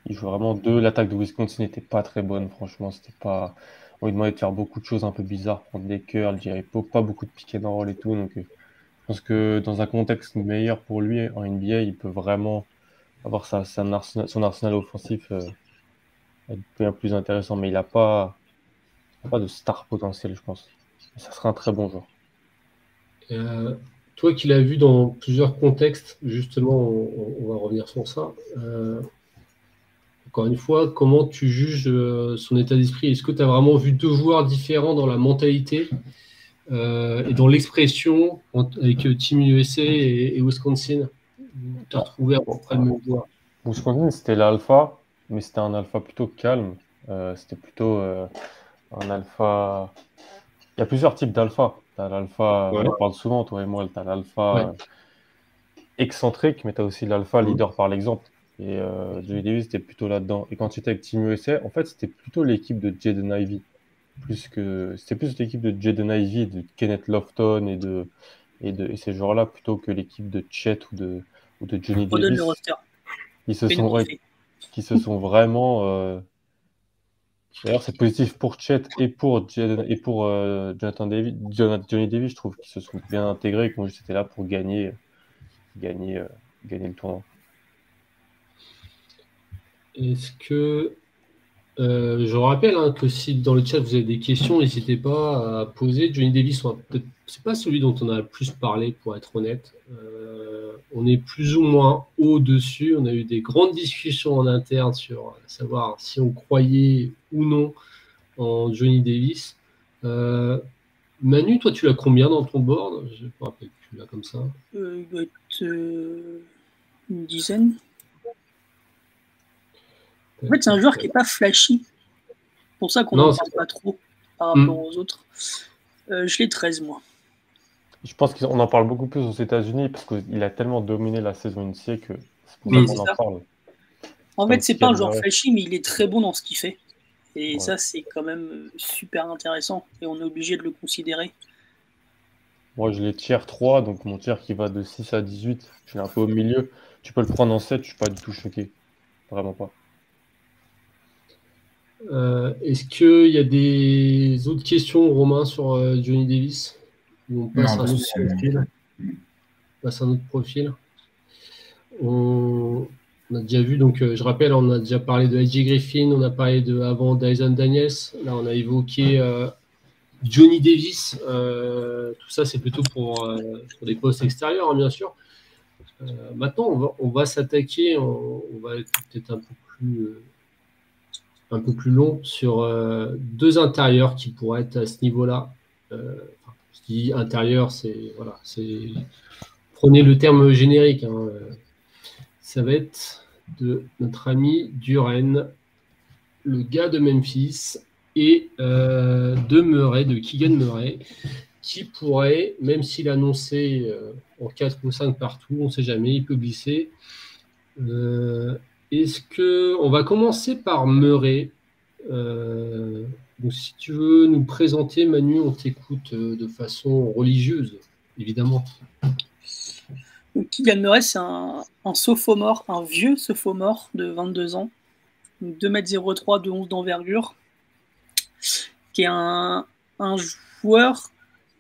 D: Il joue vraiment 2. L'attaque de Wisconsin n'était pas très bonne, franchement. C'était pas. On lui demandait de faire beaucoup de choses un peu bizarres, prendre des curls, il pas beaucoup de and roll et tout. Donc, euh, je pense que dans un contexte meilleur pour lui en NBA, il peut vraiment avoir sa, son arsenal offensif euh, être bien plus intéressant. Mais il n'a pas, pas de star potentiel, je pense. Ça sera un très bon joueur.
A: Euh, toi qui l'as vu dans plusieurs contextes, justement, on, va revenir sur ça. Euh, encore une fois, comment tu juges euh, son état d'esprit? Est-ce que tu as vraiment vu deux joueurs différents dans la mentalité euh, et dans l'expression avec Team USA et, Wisconsin? Tu as retrouvé à peu près le même joueur
D: Wisconsin, c'était l'alpha, mais c'était un alpha plutôt calme. c'était plutôt un alpha. Il y a plusieurs types d'alpha. Tu l'alpha, on parle souvent, toi et moi, tu as l'alpha euh, excentrique, mais tu as aussi l'alpha leader par l'exemple. Et euh, Joey Davis était plutôt là-dedans. Et quand tu étais avec Team USA, en fait, c'était plutôt l'équipe de Jaden Ivy. Plus que... C'était plus l'équipe de Jaden Ivy, de Kenneth Lofton et, de... et, de... et ces joueurs-là, plutôt que l'équipe de Chet ou de, ou de Johnny Davis. Qui se, sont... qui se sont vraiment euh, D'ailleurs, c'est positif pour Chet et pour, euh, Jonathan David, Johnny Davis. Je trouve qu'ils se sont bien intégrés et qu'ils ont juste été là pour gagner, gagner, euh, gagner le tournoi.
A: Est-ce que. Euh, je rappelle hein, que si dans le chat vous avez des questions, n'hésitez pas à poser. Johnny Davis, c'est pas celui dont on a le plus parlé, pour être honnête. on est plus ou moins au-dessus. On a eu des grandes discussions en interne sur savoir si on croyait ou non en Johnny Davis. Euh, Manu, toi, tu l'as combien dans ton board? Je ne me rappelle plus là comme ça.
C: Euh, euh, une dizaine. En fait, c'est un joueur qui n'est pas flashy. C'est pour ça qu'on n'en parle pas trop par rapport hmm. aux autres. je l'ai 13, moi.
D: Je pense qu'on en parle beaucoup plus aux États-Unis parce qu'il a tellement dominé la saison initiée que c'est pour ça qu'on en parle.
C: En fait, c'est pas un joueur flashy, mais il est très bon dans ce qu'il fait. Et ça, c'est quand même super intéressant et on est obligé de le considérer.
D: Moi, je l'ai tiers 3, donc mon tiers qui va de 6 à 18, je l'ai un peu au milieu. Tu peux le prendre en 7, je suis pas du tout choqué. Vraiment pas.
A: Euh, est-ce qu'il y a des autres questions, Romain, sur euh, Johnny Davis? On passe à un autre profil? On passe à un autre profil. On, on a déjà vu, donc euh, je rappelle, on a déjà parlé de AJ Griffin, on a parlé de avant Dyson Daniels, là on a évoqué Johnny Davis. Tout ça, c'est plutôt pour, des postes extérieurs, hein, bien sûr. maintenant, on va, s'attaquer, on, va être peut-être un peu plus un peu plus long sur euh, deux intérieurs qui pourraient être à ce niveau-là. Euh, je dis intérieur, c'est voilà, c'est prenez le terme générique. Hein, ça va être de notre ami Duren, le gars de Memphis, et de Murray, de Keegan Murray, qui pourrait, même s'il annonçait en 4 ou 5 partout, on ne sait jamais, il peut glisser. Est-ce que on va commencer par euh, donc, si tu veux nous présenter, Manu, on t'écoute euh, de façon religieuse, évidemment.
C: Kylian Murray, c'est un, un sophomore, un vieux sophomore de 22 ans, 2m03 de 11 d'envergure, qui est un, un, joueur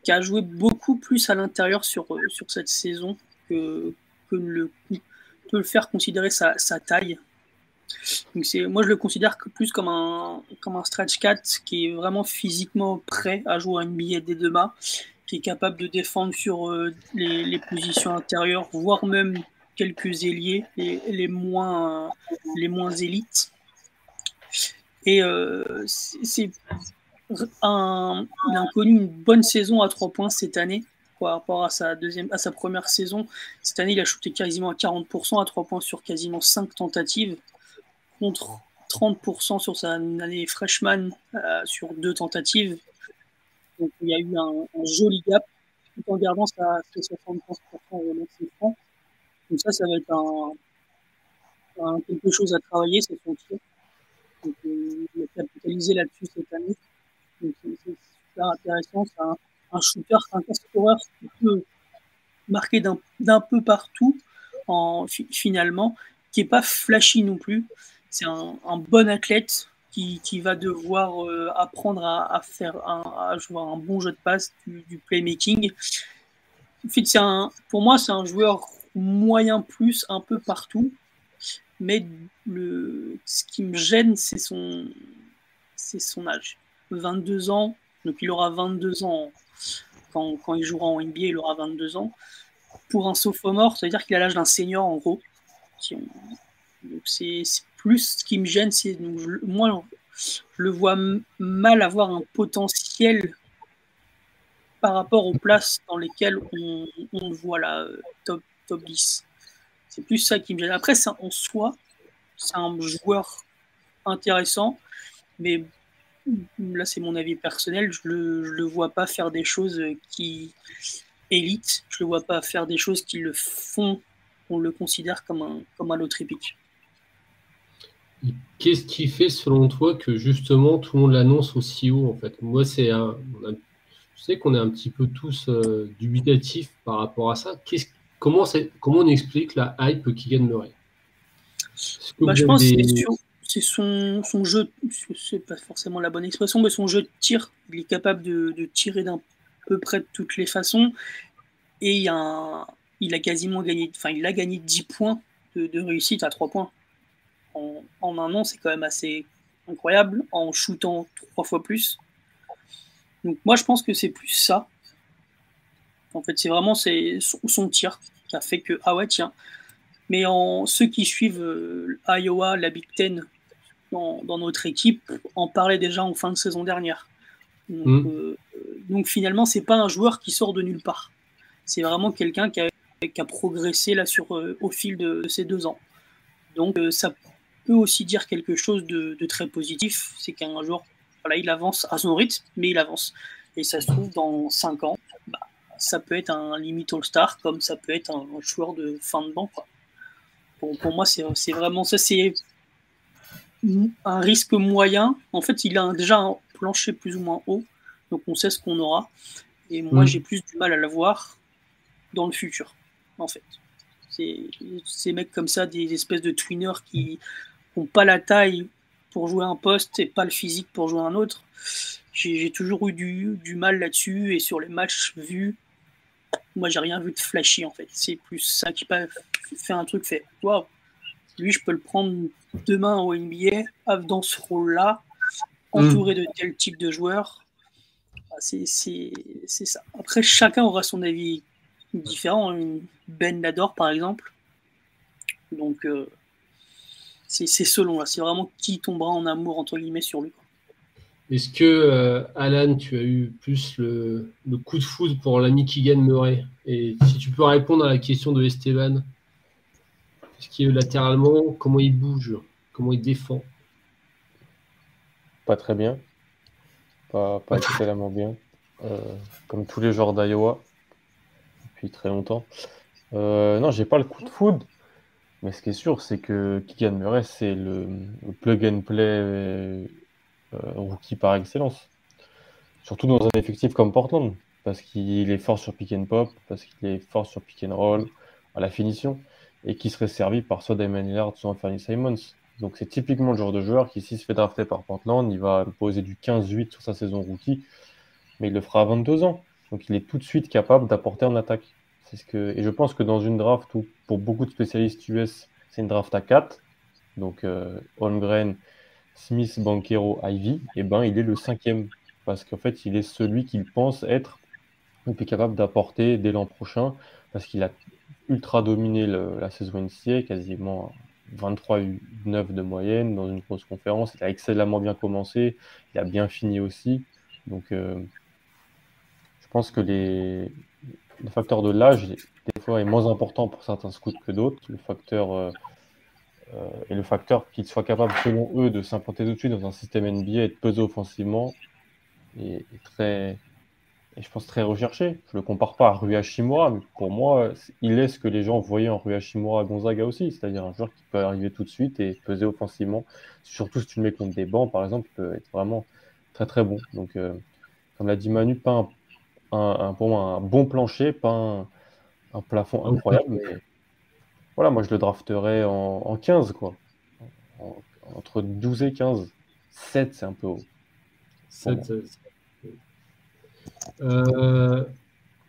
C: qui a joué beaucoup plus à l'intérieur sur, sur cette saison que, que le, peut le faire considérer sa, taille. Donc moi, je le considère plus comme un, comme un stretch cat qui est vraiment physiquement prêt à jouer à une billet des deux mains, qui est capable de défendre sur euh, les, positions intérieures, voire même quelques ailiers, les, les moins, les moins élites. Et euh, c'est un, il a connu une bonne saison à trois points cette année par rapport à sa, deuxième, à sa première saison. Cette année, il a shooté quasiment à 40% à trois points sur quasiment 5 tentatives contre 30% sur sa année freshman euh, sur deux tentatives. Donc il y a eu un, joli gap tout en gardant sa, 75% au Donc ça, ça va être un, quelque chose à travailler, c'est son tir. Donc, euh, il a capitalisé là-dessus cette année. Donc c'est super intéressant. C'est shooter, un scoreur qui peut marquer d'un peu partout en, finalement, qui n'est pas flashy non plus c'est un, bon athlète qui, va devoir euh, apprendre à, faire un, à jouer un bon jeu de passe, du, playmaking. un, pour moi, c'est un joueur moyen plus un peu partout. Mais le, ce qui me gêne, c'est son, son âge. 22 ans, donc il aura 22 ans quand, il jouera en NBA, il aura 22 ans. Pour un sophomore, ça veut dire qu'il a l'âge d'un senior en gros. Donc c'est plus ce qui me gêne, c'est moi, je le vois mal avoir un potentiel par rapport aux places dans lesquelles on, voit la euh, top, top 10. C'est plus ça qui me gêne. Après, en soi, c'est un joueur intéressant, mais là, c'est mon avis personnel. Je le, le vois pas faire des choses qui élite. Je le vois pas faire des choses qui le font, on le considère comme un, comme un autre épique.
A: Qu'est-ce qui fait, selon toi, que justement tout le monde l'annonce aussi haut en fait? Moi, c'est un. je sais qu'on est un petit peu tous euh, dubitatifs par rapport à ça. comment, comment on explique la hype qui gagne Murray
C: bah, Je pense que c'est son, son, jeu, c'est pas forcément la bonne expression, mais son jeu de tir. Il est capable de, tirer d'un peu près de toutes les façons. Et il, a, quasiment gagné, enfin, il a gagné 10 points de, réussite à 3 points en, un an, c'est quand même assez incroyable, en shootant trois fois plus. Donc moi, je pense que c'est plus ça. En fait, c'est vraiment son, tir qui a fait que, ah ouais, tiens. Mais en ceux qui suivent euh, Iowa, la Big Ten, dans, notre équipe, en parlaient déjà en fin de saison dernière. Donc, mm. euh, donc finalement, c'est pas un joueur qui sort de nulle part. C'est vraiment quelqu'un qui a, progressé là sur, euh, au fil de, ces deux ans. Donc ça aussi dire quelque chose de, très positif, c'est qu'un jour, voilà, il avance à son rythme, mais il avance. Et ça se trouve, dans 5 ans, bah, ça peut être un limit All-Star, comme ça peut être un, joueur de fin de banc. Pour, moi, c'est vraiment ça, c'est un risque moyen. En fait, il a déjà un plancher plus ou moins haut, donc on sait ce qu'on aura. Et moi, mm. j'ai plus du mal à l'avoir dans le futur, en fait. Ces mecs comme ça, des espèces de twinners qui pas la taille pour jouer un poste et pas le physique pour jouer un autre. J'ai toujours eu du, mal là-dessus et sur les matchs vus, moi j'ai rien vu de flashy en fait. C'est plus ça qui faire un truc fait. Waouh, lui je peux le prendre demain au NBA dans ce rôle-là, entouré de tel type de joueurs. C'est ça. Après, chacun aura son avis différent. Ben l'adore par exemple. Donc, euh, C'est selon, c'est vraiment qui tombera en amour, entre guillemets, sur lui.
A: Est-ce que, euh, Alan, tu as eu plus le, coup de foudre pour l'ami Keegan Murray? Et si tu peux répondre à la question de Esteban, ce qui est latéralement, comment il bouge, comment il défend
D: Pas très bien. Pas, pas excellemment bien. Euh, comme tous les joueurs d'Iowa depuis très longtemps. Euh, non, j'ai pas le coup de foudre. Mais ce qui est sûr, c'est que Keegan Murray, c'est le, plug and play euh, rookie par excellence. Surtout dans un effectif comme Portland, parce qu'il est fort sur pick and pop, parce qu'il est fort sur pick and roll, à la finition, et qui serait servi par soit Damon Lillard, soit Anthony Simons. Donc c'est typiquement le genre de joueur qui, s'il se fait drafter par Portland, il va poser du 15-8 sur sa saison rookie, mais il le fera à 22 ans. Donc il est tout de suite capable d'apporter en attaque. Et je pense que dans une draft où, pour beaucoup de spécialistes US, c'est une draft à 4, donc euh, Holmgren, Smith, Banquero, Ivy, et eh ben, il est le cinquième. Parce qu'en fait, il est celui qu'il pense être le plus capable d'apporter dès l'an prochain, parce qu'il a ultra dominé la saison NCA, quasiment 23-9 de moyenne dans une grosse conférence. Il a excellemment bien commencé, il a bien fini aussi. Donc, euh, je pense que les, le facteur de l'âge, des fois, est moins important pour certains scouts que d'autres. Le facteur euh, euh, et le facteur qu'ils soient capables, selon eux, de s'implanter tout de suite dans un système NBA et de peser offensivement est, très, et je pense très recherché. Je le compare pas à Rui Hashimura, mais pour moi, il est ce que les gens voyaient en Rui Hashimura à Gonzaga aussi, c'est-à-dire un joueur qui peut arriver tout de suite et peser offensivement. Surtout si tu le mets contre des bancs, par exemple, il peut être vraiment très très bon. Donc, euh, comme l'a dit Manu, pas un un, pour moi, un bon plancher, pas un, plafond incroyable. Mais voilà, moi je le drafterais en, 15, quoi. entre 12 et 15. 7, c'est un peu haut. 7,
A: euh,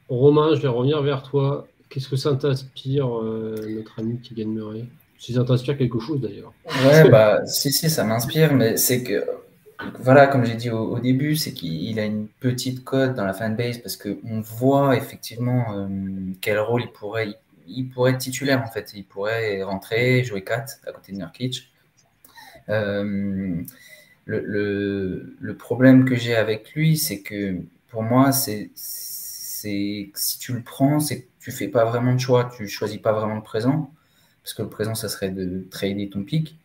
A: Romain, je vais revenir vers toi. Qu'est-ce que ça t'inspire, euh, notre ami qui gagne Murray? Si ça t'inspire quelque chose d'ailleurs.
B: Ouais, bah, si, si, ça m'inspire, mais c'est que voilà, comme j'ai dit au, début, c'est qu'il a une petite cote dans la fanbase parce qu'on voit effectivement euh, quel rôle il pourrait, il, pourrait être titulaire en fait. Il pourrait rentrer, jouer 4 à côté de Nurkic. Le, problème que j'ai avec lui, c'est que pour moi, c'est si tu le prends, c'est que tu fais pas vraiment de choix, tu choisis pas vraiment le présent, parce que le présent, ça serait de trader ton pic,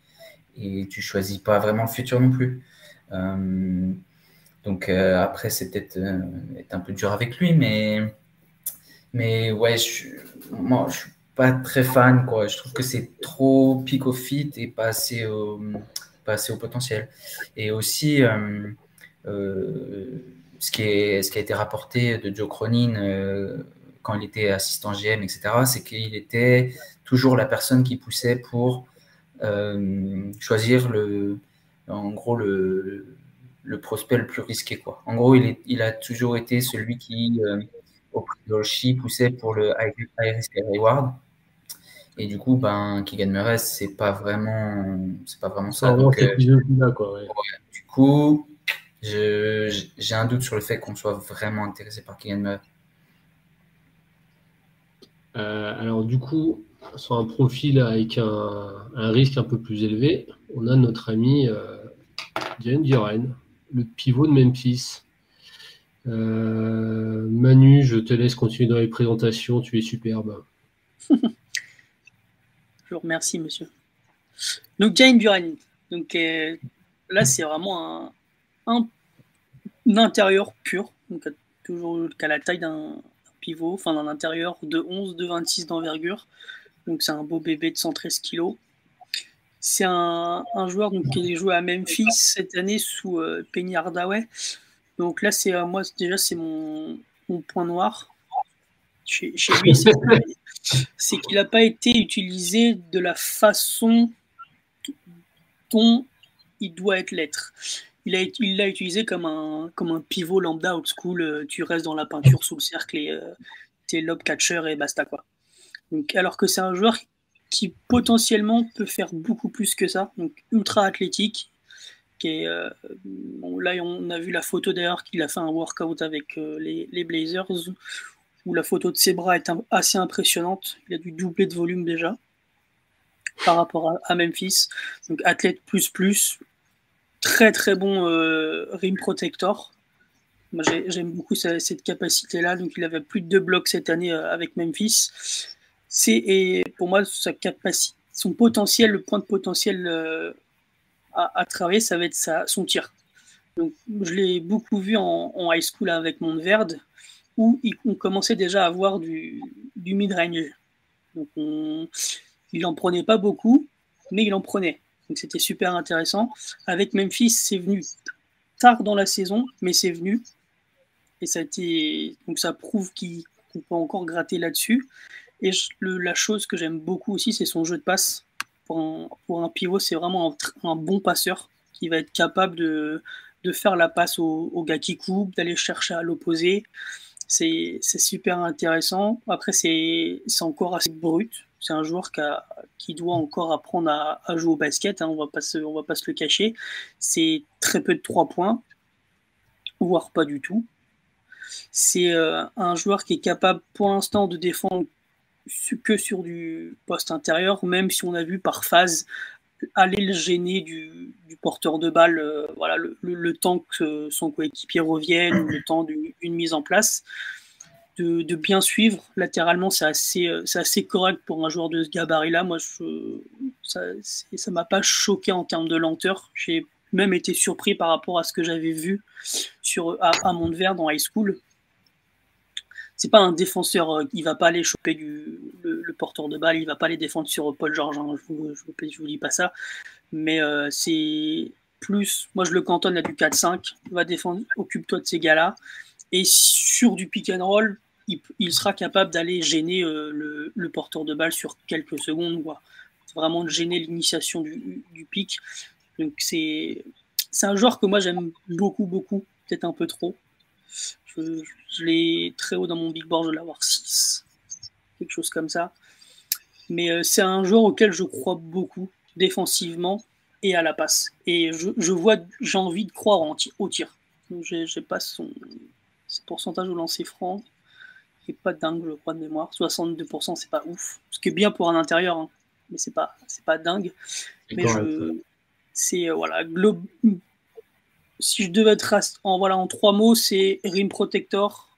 B: et tu choisis pas vraiment le futur non plus. Euh, donc euh, après, c'est peut-être euh, un peu dur avec lui, mais, mais ouais, je, moi, je suis pas très fan. Quoi. Je trouve que c'est trop pic au fit et pas assez au, pas assez au potentiel. Et aussi, ce, qui est, ce qui a été rapporté de Joe Cronin quand il était assistant GM, etc., c'est qu'il était toujours la personne qui poussait pour choisir le, en gros le, le, prospect le plus risqué. Quoi. En gros, il, est, il a toujours été celui qui, euh, au prix poussait pour le high, risk reward. Et du coup, ben, Keegan Murray, c'est pas vraiment, c'est pas vraiment ça. Donc, euh, du coup, j'ai un doute sur le fait qu'on soit vraiment intéressé par Keegan Murray.
A: Euh, alors, du coup, sur un profil avec un, un, risque un peu plus élevé, on a notre ami euh, Duran, le pivot de Memphis. Euh, Manu, je te laisse continuer dans les présentations, tu es superbe.
C: je vous remercie, monsieur. Donc, Jane Duran. Donc, euh, là, c'est vraiment un, intérieur pur, donc toujours qu'à la taille d'un pivot, enfin d'un intérieur de 11, de 26 d'envergure. Donc, c'est un beau bébé de 113 kg. C'est un, joueur donc, qui a joué à Memphis cette année sous euh, Penny Hardaway. Donc là, c'est euh, moi déjà c'est mon, point noir chez, lui, c'est qu'il n'a pas été utilisé de la façon dont il doit être l'être. Il l'a il utilisé comme un, comme un pivot lambda old school. Euh, tu restes dans la peinture sous le cercle et tu es lob catcher et basta quoi. Donc, alors que c'est un joueur qui potentiellement peut faire beaucoup plus que ça, donc ultra athlétique. Qui est, euh, là, on a vu la photo d'ailleurs qu'il a fait un workout avec euh, les, Blazers, où la photo de ses bras est assez impressionnante. Il a dû doubler de volume déjà. par rapport à, Memphis. Donc athlète plus plus, très très bon euh, rim protector. J'aime beaucoup cette capacité-là. Donc il avait plus de deux blocs cette année euh, avec Memphis. C'est et pour moi sa capacité, son potentiel, le point de potentiel euh, à, travailler, ça va être son tir. Donc je l'ai beaucoup vu en, high school avec Montverde où on commençait déjà à avoir du, du mid-range. Donc il n'en prenait pas beaucoup, mais il en prenait. Donc c'était super intéressant. Avec Memphis, c'est venu tard dans la saison, mais c'est venu. Et ça a été. Ça prouve qu'on peut encore gratter là-dessus. Et la chose que j'aime beaucoup aussi, c'est son jeu de passe. Pour un, pivot, c'est vraiment un, bon passeur qui va être capable de, de faire la passe au, au gars qui coupe, d'aller chercher à l'opposé. C'est super intéressant. Après, c'est encore assez brut. C'est un joueur qui, doit encore apprendre à, jouer au basket. Hein. on va va pas se le cacher. C'est très peu de trois points, voire pas du tout. C'est euh, un joueur qui est capable pour l'instant de défendre que sur du poste intérieur, même si on a vu par phase aller le gêner du, porteur de balle, euh, voilà, le, temps que son coéquipier revienne, le temps d'une mise en place, de, bien suivre. Latéralement, c'est assez, euh, assez correct pour un joueur de ce gabarit-là. Moi, je, ça ne m'a pas choqué en termes de lenteur. J'ai même été surpris par rapport à ce que j'avais vu sur, à, à en high school c'est pas un défenseur, euh, il va pas aller choper du, le, porteur de balle, il va pas aller défendre sur Paul George, hein, je, vous, je, vous, dis pas ça, mais euh, c'est plus, moi je le cantonne à du 4-5, va défendre, occupe-toi de ces gars-là, et sur du pick and roll, il, sera capable d'aller gêner euh, le, porteur de balle sur quelques secondes, quoi. vraiment de gêner l'initiation du, pick, donc c'est un joueur que moi j'aime beaucoup, beaucoup, peut-être un peu trop, je, l'ai très haut dans mon big board, je vais l'avoir 6. Quelque chose comme ça. Mais euh, c'est un joueur auquel je crois beaucoup, défensivement et à la passe. Et je, vois, j'ai envie de croire au tir. J'ai pas son, pourcentage au lancer franc. Pas dingue, je crois, de mémoire. 62%, c'est pas ouf. Ce qui est bien pour un intérieur, hein. mais c'est pas, pas dingue. Mais je, c'est, euh, voilà, globe, si je devais être en, voilà, en trois mots, c'est rim protector,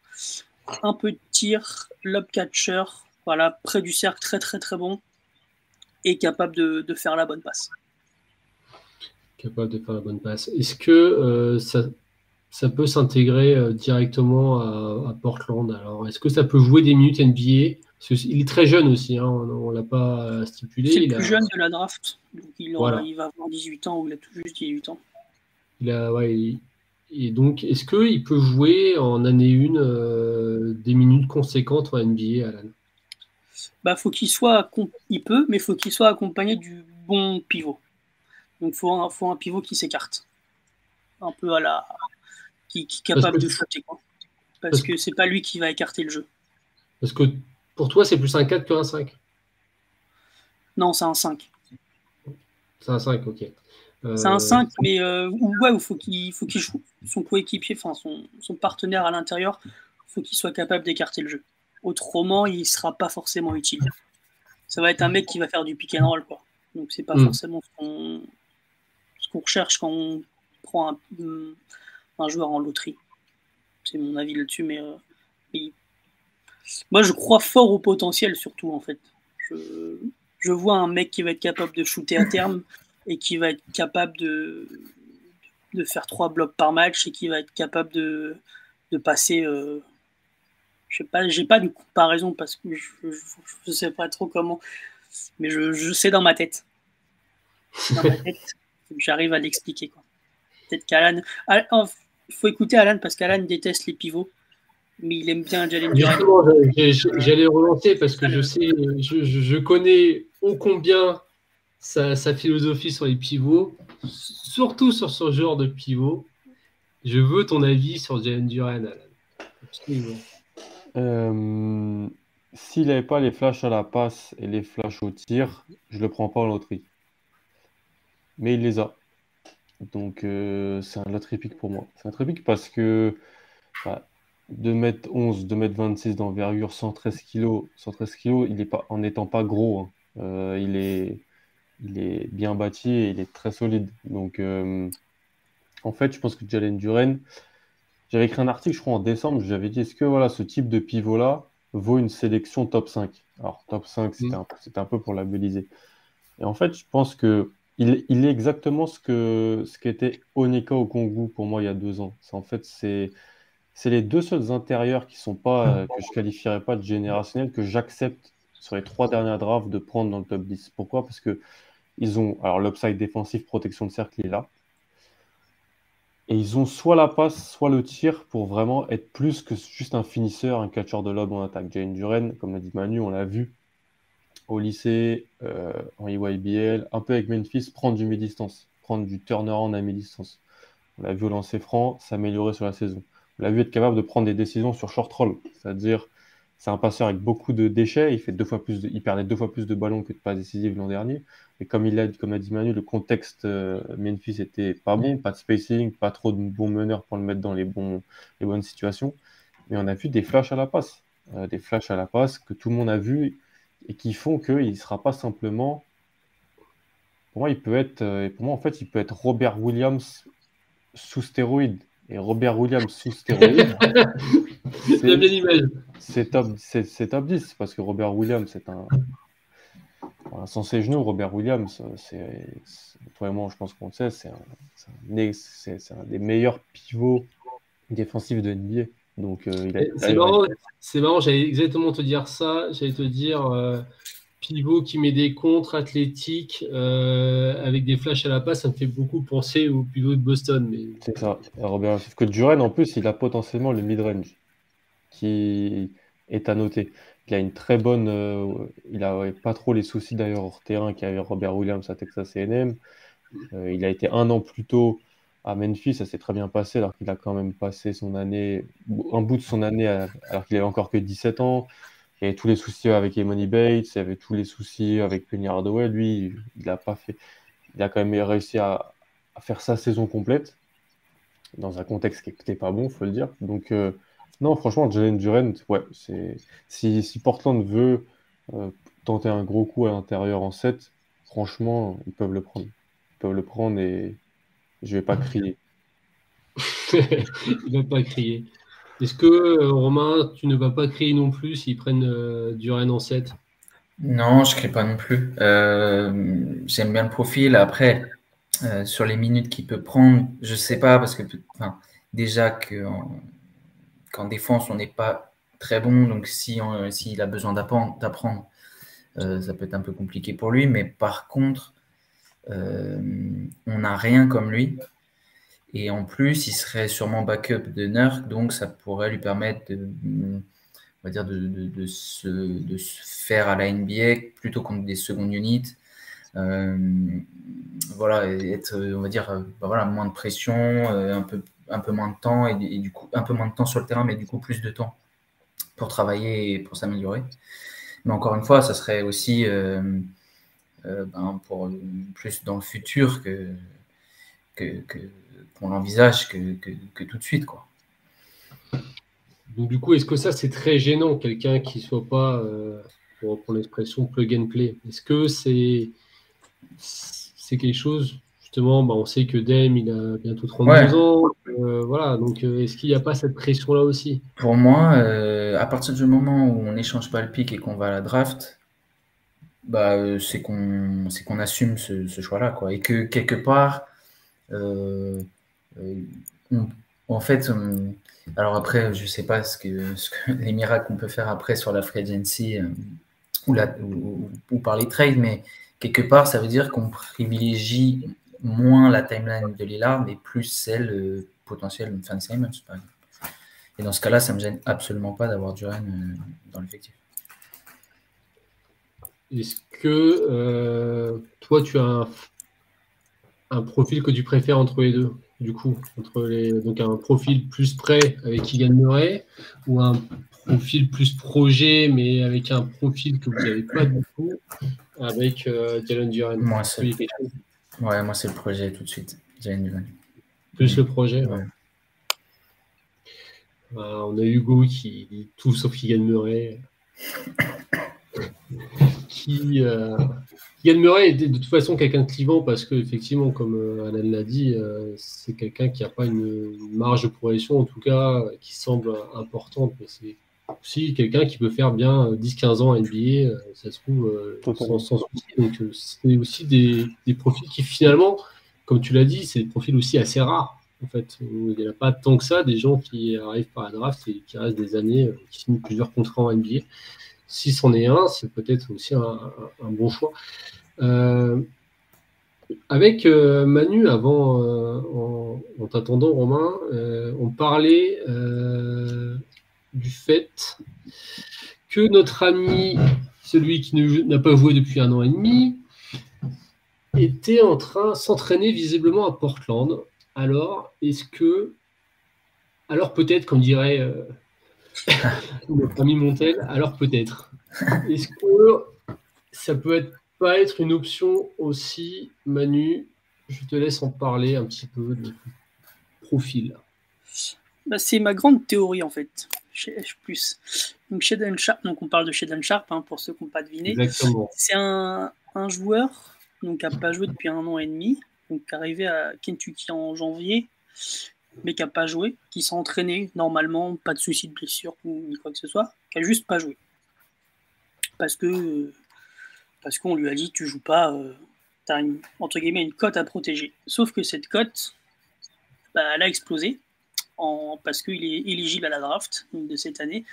C: un peu de tir, lob catcher, voilà, près du cercle, très très très bon, et capable de, faire la bonne passe.
A: Capable de faire la bonne passe. Est-ce que euh, ça, ça, peut s'intégrer euh, directement à, Portland Alors, est-ce que ça peut jouer des minutes NBA il est très jeune aussi, hein, on ne l'a pas stipulé.
C: C'est le plus jeune de la draft. il, il, va avoir 18 ans ou il a tout juste 18 ans.
A: Il a, ouais, et donc, est-ce qu'il peut jouer en année 1 euh, des minutes conséquentes en NBA, Alan?
C: Bah, faut qu'il soit, il peut, mais faut qu'il soit accompagné du bon pivot. Donc, faut un, faut un pivot qui s'écarte, un peu à la, qui, est capable de shooter, quoi. Parce, parce que c'est pas lui qui va écarter le jeu.
A: Parce que pour toi, c'est plus un 4 qu'un 5
C: Non, c'est un 5.
A: C'est un 5, ok.
C: C'est un 5, euh, mais euh, ouais, il faut qu'il faut qu'il joue son coéquipier, enfin son, son, partenaire à l'intérieur, il faut qu'il soit capable d'écarter le jeu. Autrement, il ne sera pas forcément utile. Ça va être un mec qui va faire du pick and roll, quoi. Donc c'est pas mm. forcément ce qu'on recherche quand on prend un, un, joueur en loterie. C'est mon avis là-dessus, mais, euh, moi je crois fort au potentiel surtout en fait. Je, je vois un mec qui va être capable de shooter à terme et qui va être capable de, de faire trois blocs par match et qui va être capable de, de passer. Euh, je sais pas, j'ai pas de comparaison parce que je, je, sais pas trop comment, mais je, je sais dans ma tête. Dans ma tête, j'arrive à l'expliquer. Peut-être qu'Alan. Il faut écouter Alan parce qu'Alan déteste les pivots mais il aime bien Jalen
A: J'allais relancer parce que je sais, je, je, connais ô combien sa, philosophie sur les pivots, surtout sur ce genre de pivot. Je veux ton avis sur Jalen Duran,
D: euh, S'il n'avait pas les flashs à la passe et les flashs au tir, je le prends pas en loterie. Mais il les a. Donc euh, c'est un loterie pick pour moi. C'est un loterie parce que 2m11, 2m26 d'envergure, 113 kg, 113 kg, il est pas, en n'étant pas gros, hein. euh, il est il est bien bâti et il est très solide. Donc, euh, en fait, je pense que Jalen Duren, j'avais écrit un article, je crois, en décembre, j'avais dit, est-ce que voilà, ce type de pivot-là vaut une sélection top 5 Alors, top 5, c'était un, un, peu pour labelliser. Et en fait, je pense que il, est exactement ce que ce qu'était Onika au Congo pour moi il y a deux ans. En fait, c'est les deux seuls intérieurs qui sont pas que je qualifierais pas de générationnels que j'accepte sur les trois dernières drafts de prendre dans le top 10. Pourquoi? Parce que ils ont alors l'upside défensif, protection de cercle est là. Et ils ont soit la passe, soit le tir pour vraiment être plus que juste un finisseur, un catcheur de lob en attaque. Jane Duren, comme l'a dit Manu, on l'a vu au lycée, euh, en EYBL, un peu avec Memphis, prendre du mi-distance, prendre du turnaround à mi-distance. On l'a vu au lancer franc, s'améliorer sur la saison. On l'a vu être capable de prendre des décisions sur short roll, c'est-à-dire c'est un passeur avec beaucoup de déchets, il, fait deux fois plus de, il perdait deux fois plus de ballons que de passes décisives l'an dernier. Et comme il a, comme a dit Manu, le contexte euh, Memphis était pas bon, pas de spacing, pas trop de bons meneurs pour le mettre dans les, bons, les bonnes situations. Mais on a vu des flashs à la passe, euh, des flashs à la passe que tout le monde a vu et qui font qu'il ne sera pas simplement. Pour moi, il peut être. Euh, pour moi, en fait, il peut être Robert Williams sous stéroïde. Et Robert Williams sous stéroïde.
A: c'est bien l'image.
D: C'est top, c'est, top 10 parce que Robert Williams, c'est un. sans ses genoux, Robert Williams, c'est, vraiment, je pense qu'on le sait, c'est un, c'est un des meilleurs pivots défensifs de NBA. Donc,
A: euh, c'est marrant, j'allais exactement te dire ça. J'allais te dire euh, pivot qui met des contres athlétiques euh, avec des flashs à la passe, ça me fait beaucoup penser au pivot de Boston. Mais...
D: C'est ça, Robert. que Duren, en plus, il a potentiellement le mid-range qui est à noter. Il a une très bonne. il a pas trop les soucis d'ailleurs hors terrain qu'avait Robert Williams à Texas AM. il a été un an plus tôt à Memphis, ça s'est très bien passé alors qu'il a quand même passé son année, un bout de son année alors qu'il avait encore que 17 ans. Il y avait tous les soucis avec Emony Bates, il y avait tous les soucis avec Penny Hardaway. Lui, il n'a pas fait. Il a quand même réussi à, faire sa saison complète dans un contexte qui n'était pas bon, faut le dire. Donc, euh, non, franchement, Jalen Durant, ouais, c'est si, si, Portland veut euh, tenter un gros coup à l'intérieur en 7, franchement, ils peuvent le prendre. Ils peuvent le prendre et je vais pas crier.
A: il va pas crier. Est-ce que, euh, Romain, tu ne vas pas crier non plus s'ils prennent euh, du Rennes en 7
B: Non, je ne crie pas non plus. Euh, j'aime bien le profil. Après, sur les minutes qu'il peut prendre, je ne sais pas, parce que déjà qu'en défense, on n'est pas très bon. Donc, s'il si, a besoin d'apprendre, ça peut être un peu compliqué pour lui. Mais par contre, euh, on n'a rien comme lui. Et en plus, il serait sûrement backup de Nurk, donc ça pourrait lui permettre de, on va dire de, se, faire à la NBA plutôt contre des secondes units. Euh, voilà, être, on va dire, bah voilà, moins de pression, euh, un, peu, un peu moins de temps, et, du coup, un peu moins de temps sur le terrain, mais du coup, plus de temps pour travailler et pour s'améliorer. Mais encore une fois, ça serait aussi euh, ben, pour plus dans le futur que qu'on l'envisage que, que, tout de suite. Quoi.
A: Donc, du coup, est-ce que ça, c'est très gênant, quelqu'un qui ne soit pas, euh, pour reprendre l'expression, plug and play? Est-ce que c'est c'est quelque chose, justement, ben, on sait que Dame, il a bientôt 32 ans. Euh, voilà, donc est-ce qu'il n'y a pas cette pression-là aussi?
B: Pour moi, à partir du moment où on n'échange pas le pic et qu'on va à la draft, bah, euh, c'est qu'on qu'on assume ce, choix-là, quoi. Et que quelque part, euh, euh, en fait, alors après, je sais pas ce que, ce que les miracles qu'on peut faire après sur la free agency ou, la, ou, par les trades, mais quelque part, ça veut dire qu'on privilégie moins la timeline de Lillard, mais plus celle potentielle de Fan par. Et dans ce cas-là, ça me gêne absolument pas d'avoir Duran dans l'effectif.
A: Est-ce que euh, toi, tu as un, profil que tu préfères entre les deux Du coup, entre les, donc un profil plus prêt avec qui gagnerait ou un profil plus projet, mais avec un profil que vous n'avez pas du tout avec euh, Jalen Duran?
B: Moi, c'est ouais, moi, c'est le projet tout de suite. Jalen Duran.
A: Plus le projet ouais. Bah, on a Hugo qui dit tout sauf qui gagnerait. qui, euh, Yann Murray de toute façon quelqu'un de clivant parce que effectivement, comme euh, Alan l'a dit, euh, c'est quelqu'un qui n'a pas une, marge de progression en tout cas qui semble importante, mais c'est aussi quelqu'un qui peut faire bien 10-15 ans à NBA, ça se trouve sans, sans, souci. Donc c'est aussi des, des, profils qui finalement, comme tu l'as dit, c'est des profils aussi assez rares. En fait, il n'y a pas tant que ça des gens qui arrivent par la draft et qui restent des années, qui signent plusieurs contrats en NBA si c'en est un, c'est peut-être aussi un, bon choix. Euh, avec euh, Manu, avant, euh, en, t'attendant, Romain, on parlait du fait que notre ami, celui qui n'a pas joué depuis un an et demi, était en train de s'entraîner visiblement à Portland. Alors, est-ce que. Alors, peut-être qu'on dirait notre ami Montel, alors peut-être. Est-ce que ça peut être, pas être une option aussi, Manu? Je te laisse en parler un petit peu de profil.
C: Bah, c'est ma grande théorie en fait. Plus. Donc Sharp, donc on parle de Shaden Sharp hein, pour ceux qui n'ont pas deviné. C'est un, un, joueur donc qui n'a pas joué depuis un an et demi, donc qui est arrivé à Kentucky en janvier, mais qui n'a pas joué, qui s'est entraîné normalement, pas de souci de blessure ou quoi que ce soit, qui a juste pas joué. Parce que parce qu'on lui a dit tu joues pas, euh, tu as une, entre guillemets une cote à protéger. Sauf que cette cote, bah, elle a explosé parce qu'il est éligible à la draft de cette année.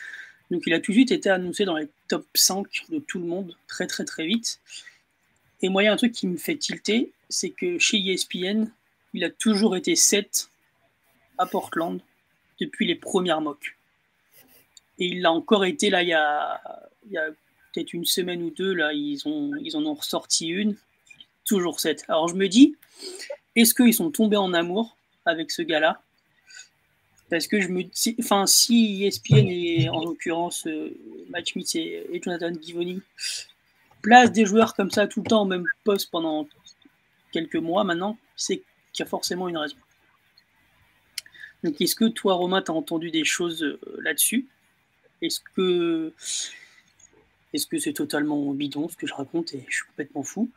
C: Donc il a tout de suite été annoncé dans les top 5 de tout le monde très très très vite. Et moi, il y a un truc qui me fait tilter, c'est que chez ESPN, il a toujours été 7 à Portland depuis les premières mocks. Et il l'a encore été là il y a, peut-être une semaine ou deux, là, ils, ont, ils en ont ressorti une, toujours 7. Alors je me dis, est-ce qu'ils sont tombés en amour avec ce gars-là? Parce que je me dis, enfin, si ESPN et en l'occurrence euh, Match Smith et, Jonathan Givoni place des joueurs comme ça tout le temps au même poste pendant quelques mois maintenant, c'est qu'il y a forcément une raison. Donc, est-ce que toi, Romain, tu as entendu des choses euh, là-dessus? Est-ce que est-ce c'est totalement bidon ce que je raconte et je suis complètement fou?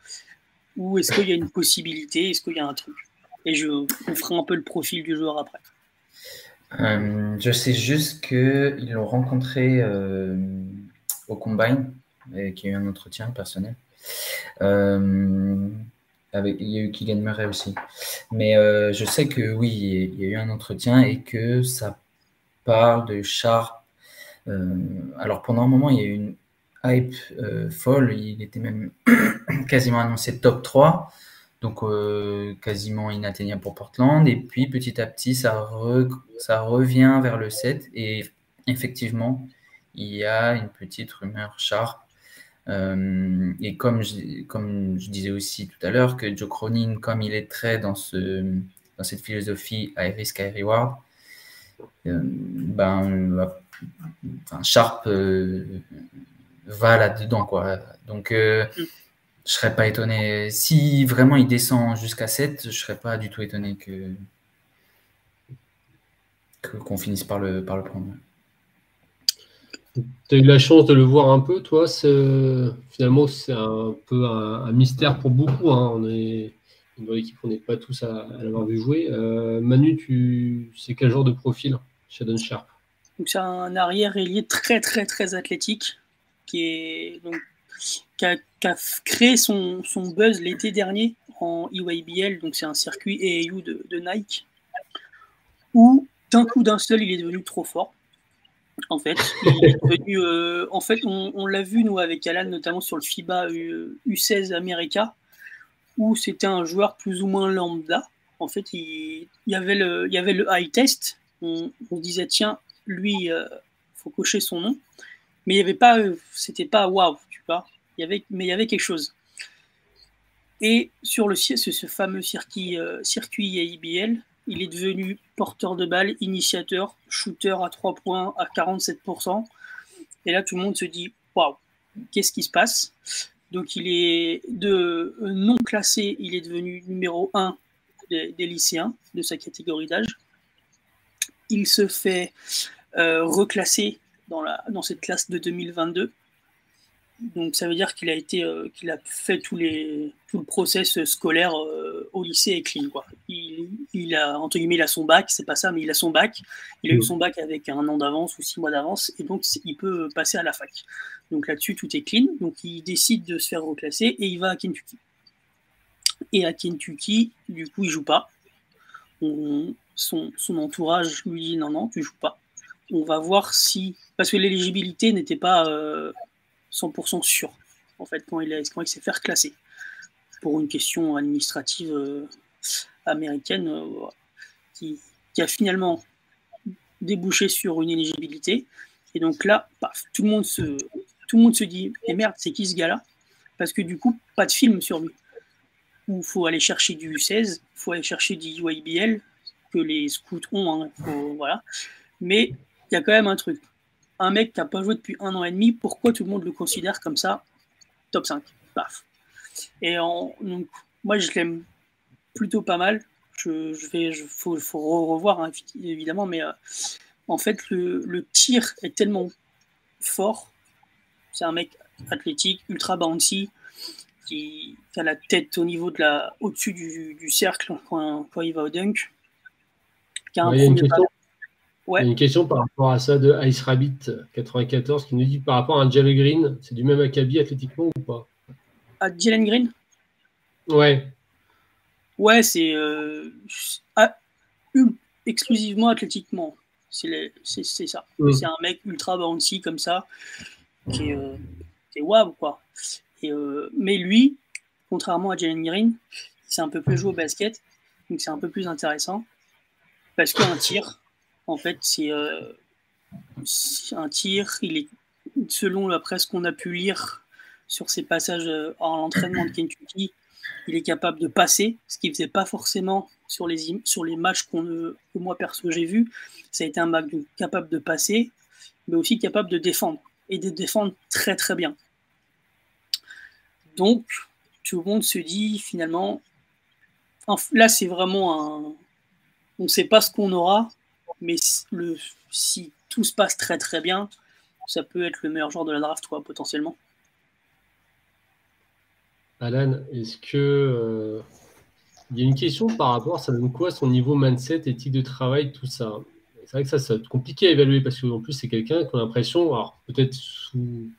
C: Ou est-ce qu'il y a une possibilité Est-ce qu'il y a un truc? Et je on fera un peu le profil du joueur après.
B: Euh, je sais juste qu'ils l'ont rencontré euh, au Combine, et qu'il y a eu un entretien personnel. Il y a eu Kylian Murray aussi. Mais euh, je sais que oui, il y a eu un entretien et que ça parle de Sharp. Euh, alors pendant un moment, il y a eu une hype euh, folle. Il était même quasiment annoncé top 3. Donc quasiment inatteignable pour Portland. Et puis petit à petit, ça, ça revient vers le 7. Et effectivement, il y a une petite rumeur Sharp euh, et comme je, comme je disais aussi tout à l'heure, que Joe Cronin, comme il est très dans, ce, dans cette philosophie high risk, high reward, euh, ben, Sharp euh, va là-dedans. Quoi. Donc, je ne serais pas étonné. Si vraiment il descend jusqu'à 7, je ne serais pas du tout étonné que qu'on finisse par le, par le prendre.
A: Tu as eu la chance de le voir un peu, toi. Finalement, c'est un peu un, mystère pour beaucoup. Hein. On est dans l'équipe, on n'est pas tous à, l'avoir vu jouer. Euh, Manu, tu sais quel genre de profil Shadon Sharp?
C: C'est un arrière ailier très, très, très athlétique qui, a, créé son, buzz l'été dernier en EYBL, donc c'est un circuit AAU de, de Nike, où d'un coup d'un seul, il est devenu trop fort en fait. Euh, en fait, on, l'a vu, nous, avec Alan, notamment sur le FIBA U, 16 America, où c'était un joueur plus ou moins lambda. En fait, il, y, avait le, il y avait le high test. On, disait, tiens, lui, il euh, faut cocher son nom. Mais il n'y avait pas, euh, c'était pas waouh, tu vois. Il y avait, mais il y avait quelque chose. Et sur le, ce, ce fameux circuit, circuit IBL, il est devenu porteur de balle, initiateur, shooter à 3 points à 47%. Et là, tout le monde se dit waouh, qu'est-ce qui se passe? Donc, il est de non classé, il est devenu numéro 1 des, lycéens de sa catégorie d'âge. Il se fait euh, reclasser dans, la, dans cette classe de 2022. Donc ça veut dire qu'il a été, euh, qu'il a fait tous les, tout le process scolaire euh, au lycée et clean. Quoi. Il, il, a entre guillemets, il a son bac, c'est pas ça, mais il a son bac. Il a eu son bac avec un an d'avance ou six mois d'avance, et donc il peut passer à la fac. Donc là-dessus, tout est clean. Donc il décide de se faire reclasser et il va à Kentucky. Et à Kentucky, du coup, il joue pas. On, son, son entourage lui dit non, non, tu joues pas. On va voir si. Parce que l'éligibilité n'était pas. 100% sûr, en fait, quand il, quand il s'est fait reclasser. Pour une question administrative euh, américaine euh, qui, a finalement débouché sur une éligibilité. Et donc là, paf, tout le monde se, tout le monde se dit Et merde, c'est qui ce gars-là? Parce que du coup, pas de film sur lui. Où il faut aller chercher du U16, il faut aller chercher du UIBL, que les scouts ont, hein, voilà. Mais il y a quand même un truc un mec qui n'a pas joué depuis un an et demi, pourquoi tout le monde le considère comme ça top 5 Paf. Et en, donc, moi, je l'aime plutôt pas mal. Je, je vais, je, faut, faut revoir hein, évidemment, mais euh, en fait, le, le, tir est tellement fort. C'est un mec athlétique, ultra bouncy, qui, qui, a la tête au niveau de la, au-dessus du, du, cercle quand, quand, il va au dunk.
A: Qui a un ouais, Ouais. Il y a une question par rapport à ça de Ice Rabbit 94 qui nous dit par rapport à un Jalen Green, c'est du même acabit athlétiquement ou pas?
C: À Jalen Green?
A: Ouais.
C: Ouais, c'est euh, exclusivement athlétiquement. C'est ça. Mm. C'est un mec ultra bouncy comme ça, qui est, euh, qui est wow, quoi. Et, euh, mais lui, contrairement à Jalen Green, c'est un peu plus joué au basket, donc c'est un peu plus intéressant. Parce qu'un tir, en fait, euh, c'est un tir. Il est, selon la presse qu'on a pu lire sur ses passages euh, en l'entraînement de Kentucky, il est capable de passer, ce qu'il ne faisait pas forcément sur les, sur les matchs qu'on, que moi perso j'ai vu. Ça a été un mec capable de passer, mais aussi capable de défendre et de défendre très très bien. Donc, tout le monde se dit finalement, là c'est vraiment un, on ne sait pas ce qu'on aura, mais le, si tout se passe très très bien, ça peut être le meilleur joueur de la draft, quoi, potentiellement.
A: Alan, est-ce que euh, il y a une question par rapport, ça donne quoi son niveau mindset, éthique de travail, tout ça? C'est vrai que ça, c'est compliqué à évaluer parce qu'en plus, c'est quelqu'un qui a l'impression, alors peut-être sous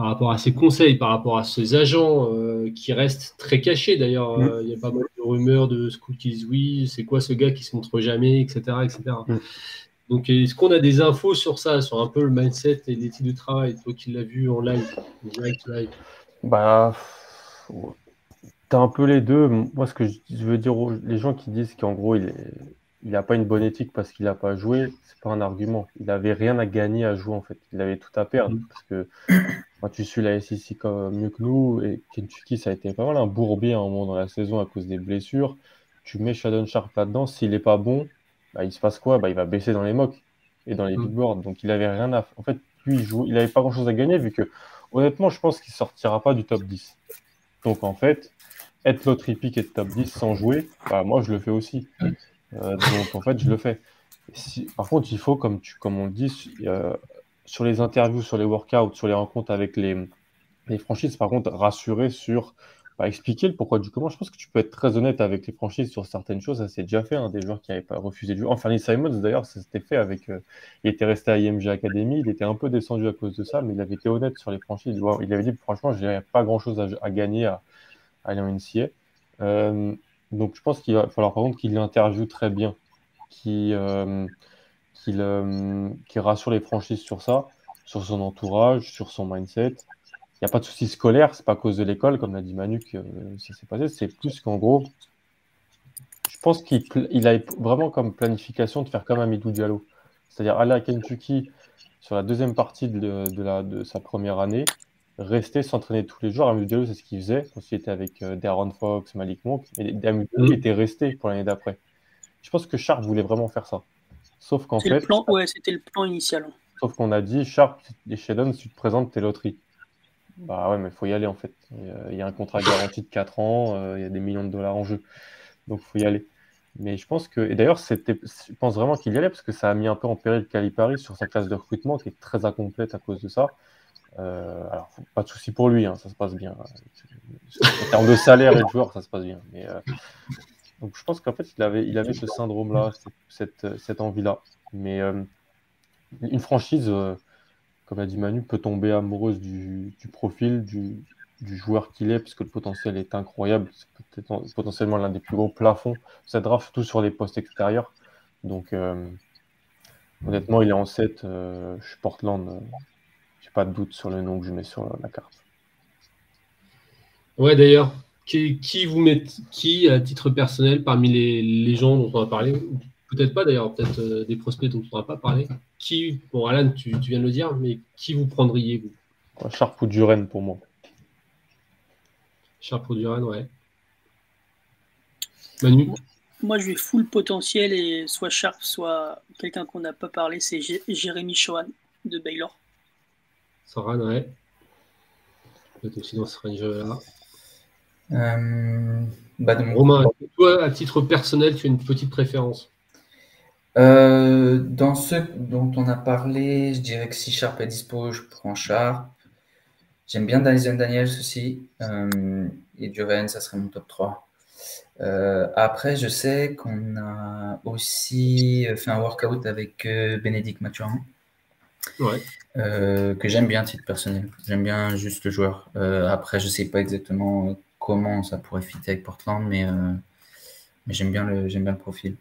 A: par rapport à ses conseils, par rapport à ses agents, euh, qui restent très cachés d'ailleurs. Mm. Euh, il y a pas mal de rumeurs de cookies, oui, c'est quoi ce gars qui se montre jamais, etc. etc. Mm. Donc, est-ce qu'on a des infos sur ça, sur un peu le mindset et l'éthique de travail, toi qui l'as vu en live, direct live?
D: Bah, t'as un peu les deux. Moi, ce que je veux dire aux les gens qui disent qu'en gros, il est il n'a pas une bonne éthique parce qu'il n'a pas joué, c'est pas un argument. Il n'avait rien à gagner à jouer en fait. Il avait tout à perdre mm. parce que quand tu suis la SEC comme mieux que nous et Kentucky, ça a été pas mal un bourbier à un moment dans la saison à cause des blessures. Tu mets Shadon Sharp là-dedans, s'il n'est pas bon, bah, il se passe quoi? Bah, Il va baisser dans les mocks et dans les mm. big boards. Donc il avait rien à. En fait, lui, il joue... il n'avait pas grand-chose à gagner vu que honnêtement, je pense qu'il sortira pas du top 10. Donc en fait, être lottery pick et top 10 sans jouer, bah, moi je le fais aussi. Euh, donc en fait, je le fais. par contre, il faut, comme, tu, comme on le dit, sur les interviews, sur les workouts, sur les rencontres avec les, franchises, par contre, rassurer sur bah, expliquer le pourquoi du comment. Je pense que tu peux être très honnête avec les franchises sur certaines choses. Ça s'est déjà fait, hein, des joueurs qui n'avaient pas refusé de jouer. Enfin, Simons, d'ailleurs, ça s'était fait avec. Euh, il était resté à IMG Academy. Il était un peu descendu à cause de ça, mais il avait été honnête sur les franchises. Il avait dit, franchement, je n'avais pas grand-chose à, gagner à, aller en NCA. Donc je pense qu'il va falloir par contre qu'il l'interviewe très bien, qu'il euh, euh, rassure les franchises sur ça, sur son entourage, sur son mindset. Il n'y a pas de souci scolaire, c'est pas à cause de l'école, comme l'a dit Manu que euh, ça s'est passé, c'est plus qu'en gros, je pense qu'il il a vraiment comme planification de faire comme Amidou Diallo. C'est-à-dire aller à Kentucky sur la deuxième partie de, de, la, de sa première année, rester s'entraîner tous les jours. Amudelo, c'est ce qu'il faisait quand il était avec euh, Darren Fox, Malik Monk. Et Amudelo mm. était resté pour l'année d'après. Je pense que Sharp voulait vraiment faire ça. Sauf qu'en fait.
C: ouais, c'était le plan initial.
D: Sauf qu'on a dit Sharp et Sheldon, si tu te présentes, t'es loterie. Bah ouais, mais il faut y aller en fait. Il y a un contrat garanti de 4 ans, euh, il y a des millions de dollars en jeu. Donc il faut y aller. Mais je pense que. Et d'ailleurs, je pense vraiment qu'il y allait parce que ça a mis un peu en péril Calipari sur sa classe de recrutement qui est très incomplète à cause de ça. alors, pas de souci pour lui, hein, ça se passe bien. En termes de salaire et de joueur, ça se passe bien. Mais, donc je pense qu'en fait, il avait, il avait ce syndrome-là, cette, cette envie-là. Mais une franchise, comme a dit Manu, peut tomber amoureuse du, profil, du, joueur qu'il est, puisque le potentiel est incroyable. C'est potentiellement l'un des plus gros plafonds. Ça draft surtout sur les postes extérieurs. Donc, euh, honnêtement, il est en 7. Euh, je suis Portland. Euh, j'ai pas de doute sur le nom que je mets sur la carte.
A: Ouais, d'ailleurs, qui, vous met qui, à titre personnel, parmi les, les gens dont on a parlé, peut-être pas d'ailleurs, peut-être euh, des prospects dont on n'a pas parlé. Qui, bon, Alan, tu, viens de le dire, mais qui vous prendriez, vous?
D: Sharp ou Duren pour moi.
A: Sharp ou Duren, ouais. Manu?
C: Moi, je vais full potentiel et soit Sharp, soit quelqu'un qu'on n'a pas parlé, c'est Jérémy Chohan de Baylor.
A: Soran, ouais. Peut-être aussi dans ce range-là.
B: Euh,
A: bah, Romain, toi, à titre personnel, tu as une petite préférence
B: euh, dans ceux dont on a parlé, je dirais que si Sharp est dispo, je prends Sharp. J'aime bien Dyson Daniels aussi. Euh, et Duren, ça serait mon top 3. Euh, après, je sais qu'on a aussi fait un workout avec Bénédicte Mathurin. que j'aime bien, titre personnel. J'aime bien juste le joueur. après, je sais pas exactement comment ça pourrait fitter avec Portland, mais, mais j'aime bien, le, bien le profil.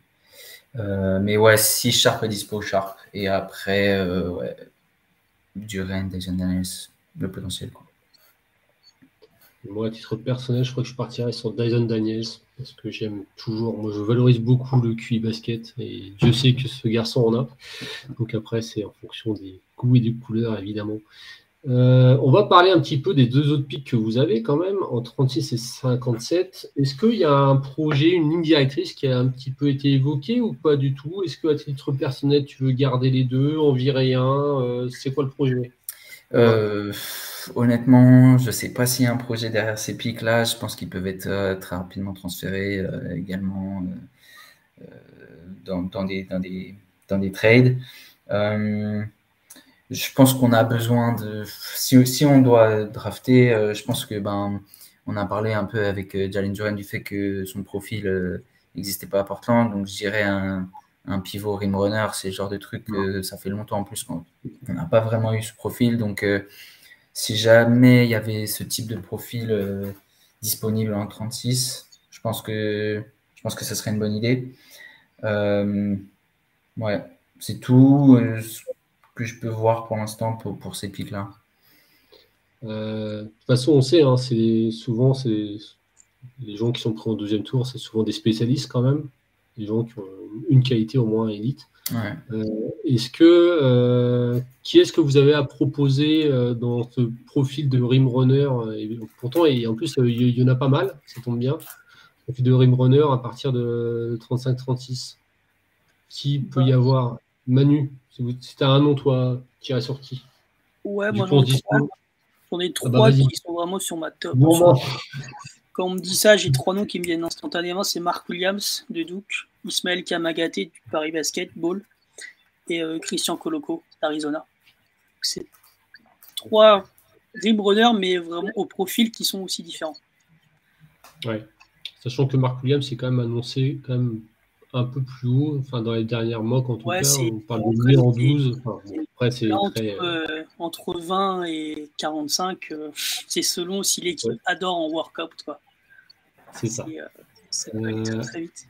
B: Euh, mais ouais, si Sharp est dispo, Sharp. Et après, euh, ouais, Duren, Dyson le potentiel. Quoi.
A: Moi, à titre personnel, je crois que je partirais sur Dyson Daniels parce que j'aime toujours, moi je valorise beaucoup le QI basket et Dieu sait que ce garçon en a. Donc après, c'est en fonction des goûts et des couleurs évidemment. Euh, on va parler un petit peu des deux autres pics que vous avez quand même, en 36 et 57. Est-ce qu'il y a un projet, une ligne directrice qui a un petit peu été évoquée ou pas du tout? Est-ce qu'à titre personnel, tu veux garder les deux, en virer un? Euh, C'est quoi le projet?
B: Euh, Honnêtement, je ne sais pas s'il y a un projet derrière ces pics-là. Je pense qu'ils peuvent être très rapidement transférés également dans, des, trades je pense qu'on a besoin de. Si, si on doit drafter, euh, je pense que ben, on a parlé un peu avec euh, Jalen Johan du fait que son profil n'existait euh, pas à Portland. Donc, je dirais un, un pivot rim runner, c'est le genre de truc que ça fait longtemps en plus qu'on n'a pas vraiment eu ce profil. Donc, si jamais il y avait ce type de profil disponible en 36, je pense que je pense que ce serait une bonne idée. ouais, c'est tout je peux voir pour l'instant pour, pour, ces pics-là
A: euh, De toute façon, on sait, hein, c'est souvent c'est les gens qui sont pris en deuxième tour, c'est souvent des spécialistes quand même, des gens qui ont une qualité au moins élite. Euh, est-ce que euh, qui est-ce que vous avez à proposer dans ce profil de rim runner et, Pourtant, et en plus, il y, en a pas mal, ça tombe bien. Profil de rim runner à partir de 35-36. Qui peut y avoir Manu, si un nom, toi, qui a sorti.
C: Ouais, moi j'en ai trois, ah bah, qui sont vraiment sur ma top. Quand on me dit ça, j'ai trois noms qui me viennent instantanément. C'est Mark Williams de Duke, Ismaël Kamagaté du Paris Basketball et euh, Christian Coloco d'Arizona. C'est trois rim mais vraiment au profil qui sont aussi différents.
A: Ouais. Sachant que Mark Williams est quand même annoncé quand même un peu plus haut, enfin dans les dernières moques en tout cas, on parle de lui en 12. après, c'est
C: entre, euh, entre, 20 et 45, euh, c'est selon si l'équipe adore en workout.
A: C'est ça. Euh, ça peut aller très, vite.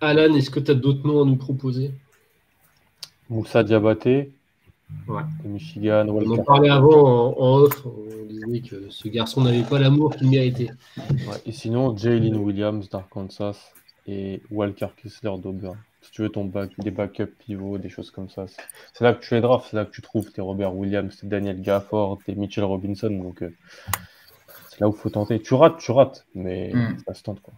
A: Alan, est-ce que tu as d'autres noms à nous proposer?
D: Moussa Diabaté,
A: ouais.
D: de Michigan.
A: On en parlait avant en, off, on disait que ce garçon n'avait pas l'amour qu'il méritait.
D: Ouais, et sinon, Jalen Williams d'Arkansas et Walker Kessler d'Auburn. Si tu veux ton back, des backups pivots, des choses comme ça. C'est là que tu les drafts, c'est là que tu trouves tes Robert Williams, tes Daniel Gafford, tes Mitchell Robinson. Donc euh, c'est là où il faut tenter. Tu rates, tu rates, mais mm. ça se tente. Quoi.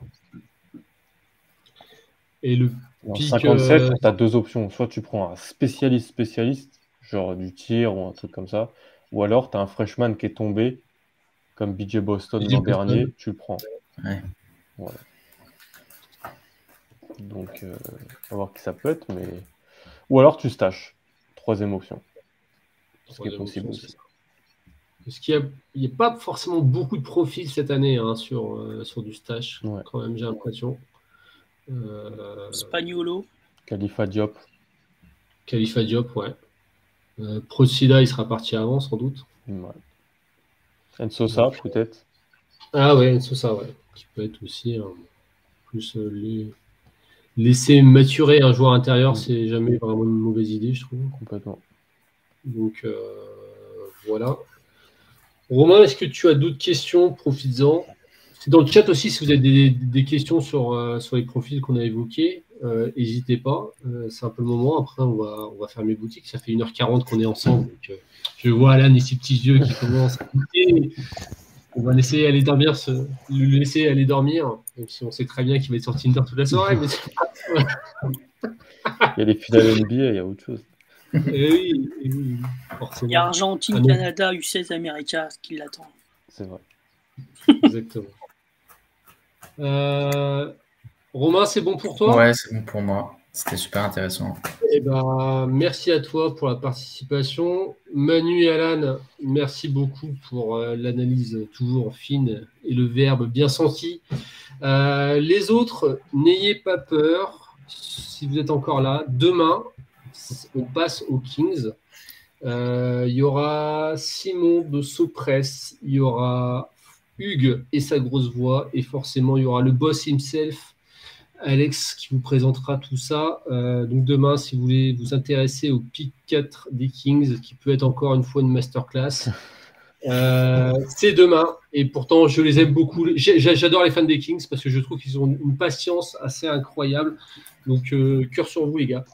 A: Et le
D: en 57, tu as deux options. Soit tu prends un spécialiste spécialiste, genre du tir ou un truc comme ça, ou alors tu as un freshman qui est tombé, comme BJ Boston l'an dernier, tu le prends.
B: Ouais.
D: Voilà. Donc, euh, on va voir qui ça peut être, mais. Ou alors tu staches. Troisième option. Ce qui est possible aussi.
A: Parce qu'il n'y a, pas forcément beaucoup de profils cette année hein, sur, euh, sur du stash, quand même, j'ai l'impression.
C: Euh... Spagnolo.
D: Khalifa Diop.
A: Khalifa Diop, ouais. Euh, Procida, il sera parti avant, sans doute.
D: Ouais. Ensosa, peut-être.
A: Ah ouais, Ensosa, ouais. Qui peut être aussi plus euh, laisser maturer un joueur intérieur, mm. c'est jamais vraiment une mauvaise idée, je trouve.
D: Complètement.
A: Donc euh, voilà. Romain, est-ce que tu as d'autres questions? Profites-en. C'est dans le chat aussi si vous avez des, questions sur, euh, sur les profils qu'on a évoqués. N'hésitez pas, c'est un peu le moment. Après, on va, on va fermer boutique. Ça fait 1h40 qu'on est ensemble. je vois Alan et ses petits yeux qui commencent à on va laisser aller dormir, le laisser aller dormir, même si on sait très bien qu'il va être sur Tinder toute la soirée. Mais
D: il y a les finales NBA, il y a autre chose.
A: Et eh oui,
C: eh oui, Il y a Argentine, ah Canada, U16, America qui l'attend.
D: C'est vrai.
A: Exactement. Euh, Romain, c'est bon pour toi?
B: Ouais, c'est bon pour moi. C'était super intéressant.
A: Eh ben, merci à toi pour la participation. Manu et Alan, merci beaucoup pour euh, l'analyse toujours fine et le verbe bien senti. Euh, les autres, n'ayez pas peur. Si vous êtes encore là, demain, on passe aux Kings. Euh, il y aura Simon de Sopress, il y aura Hugues et sa grosse voix, et forcément, il y aura le boss himself, Alex qui vous présentera tout ça. Euh, donc demain, si vous voulez vous intéresser au pick 4 des Kings, qui peut être encore une fois une masterclass, euh, c'est demain. Et pourtant, je les aime beaucoup. J'adore les fans des Kings parce que je trouve qu'ils ont une patience assez incroyable. Donc, euh, cœur sur vous, les gars.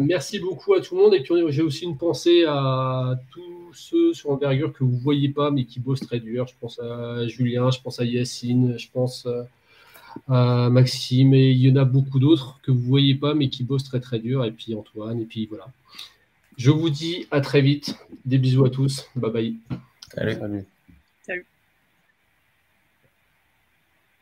A: merci beaucoup à tout le monde. Et puis, j'ai aussi une pensée à tous ceux sur envergure que vous ne voyez pas, mais qui bossent très dur. Je pense à Julien, je pense à Yacine, je pense Maxime, et il y en a beaucoup d'autres que vous ne voyez pas, mais qui bossent très très dur, et puis Antoine, et puis voilà. Je vous dis à très vite. Des bisous à tous. Bye bye.
B: Salut.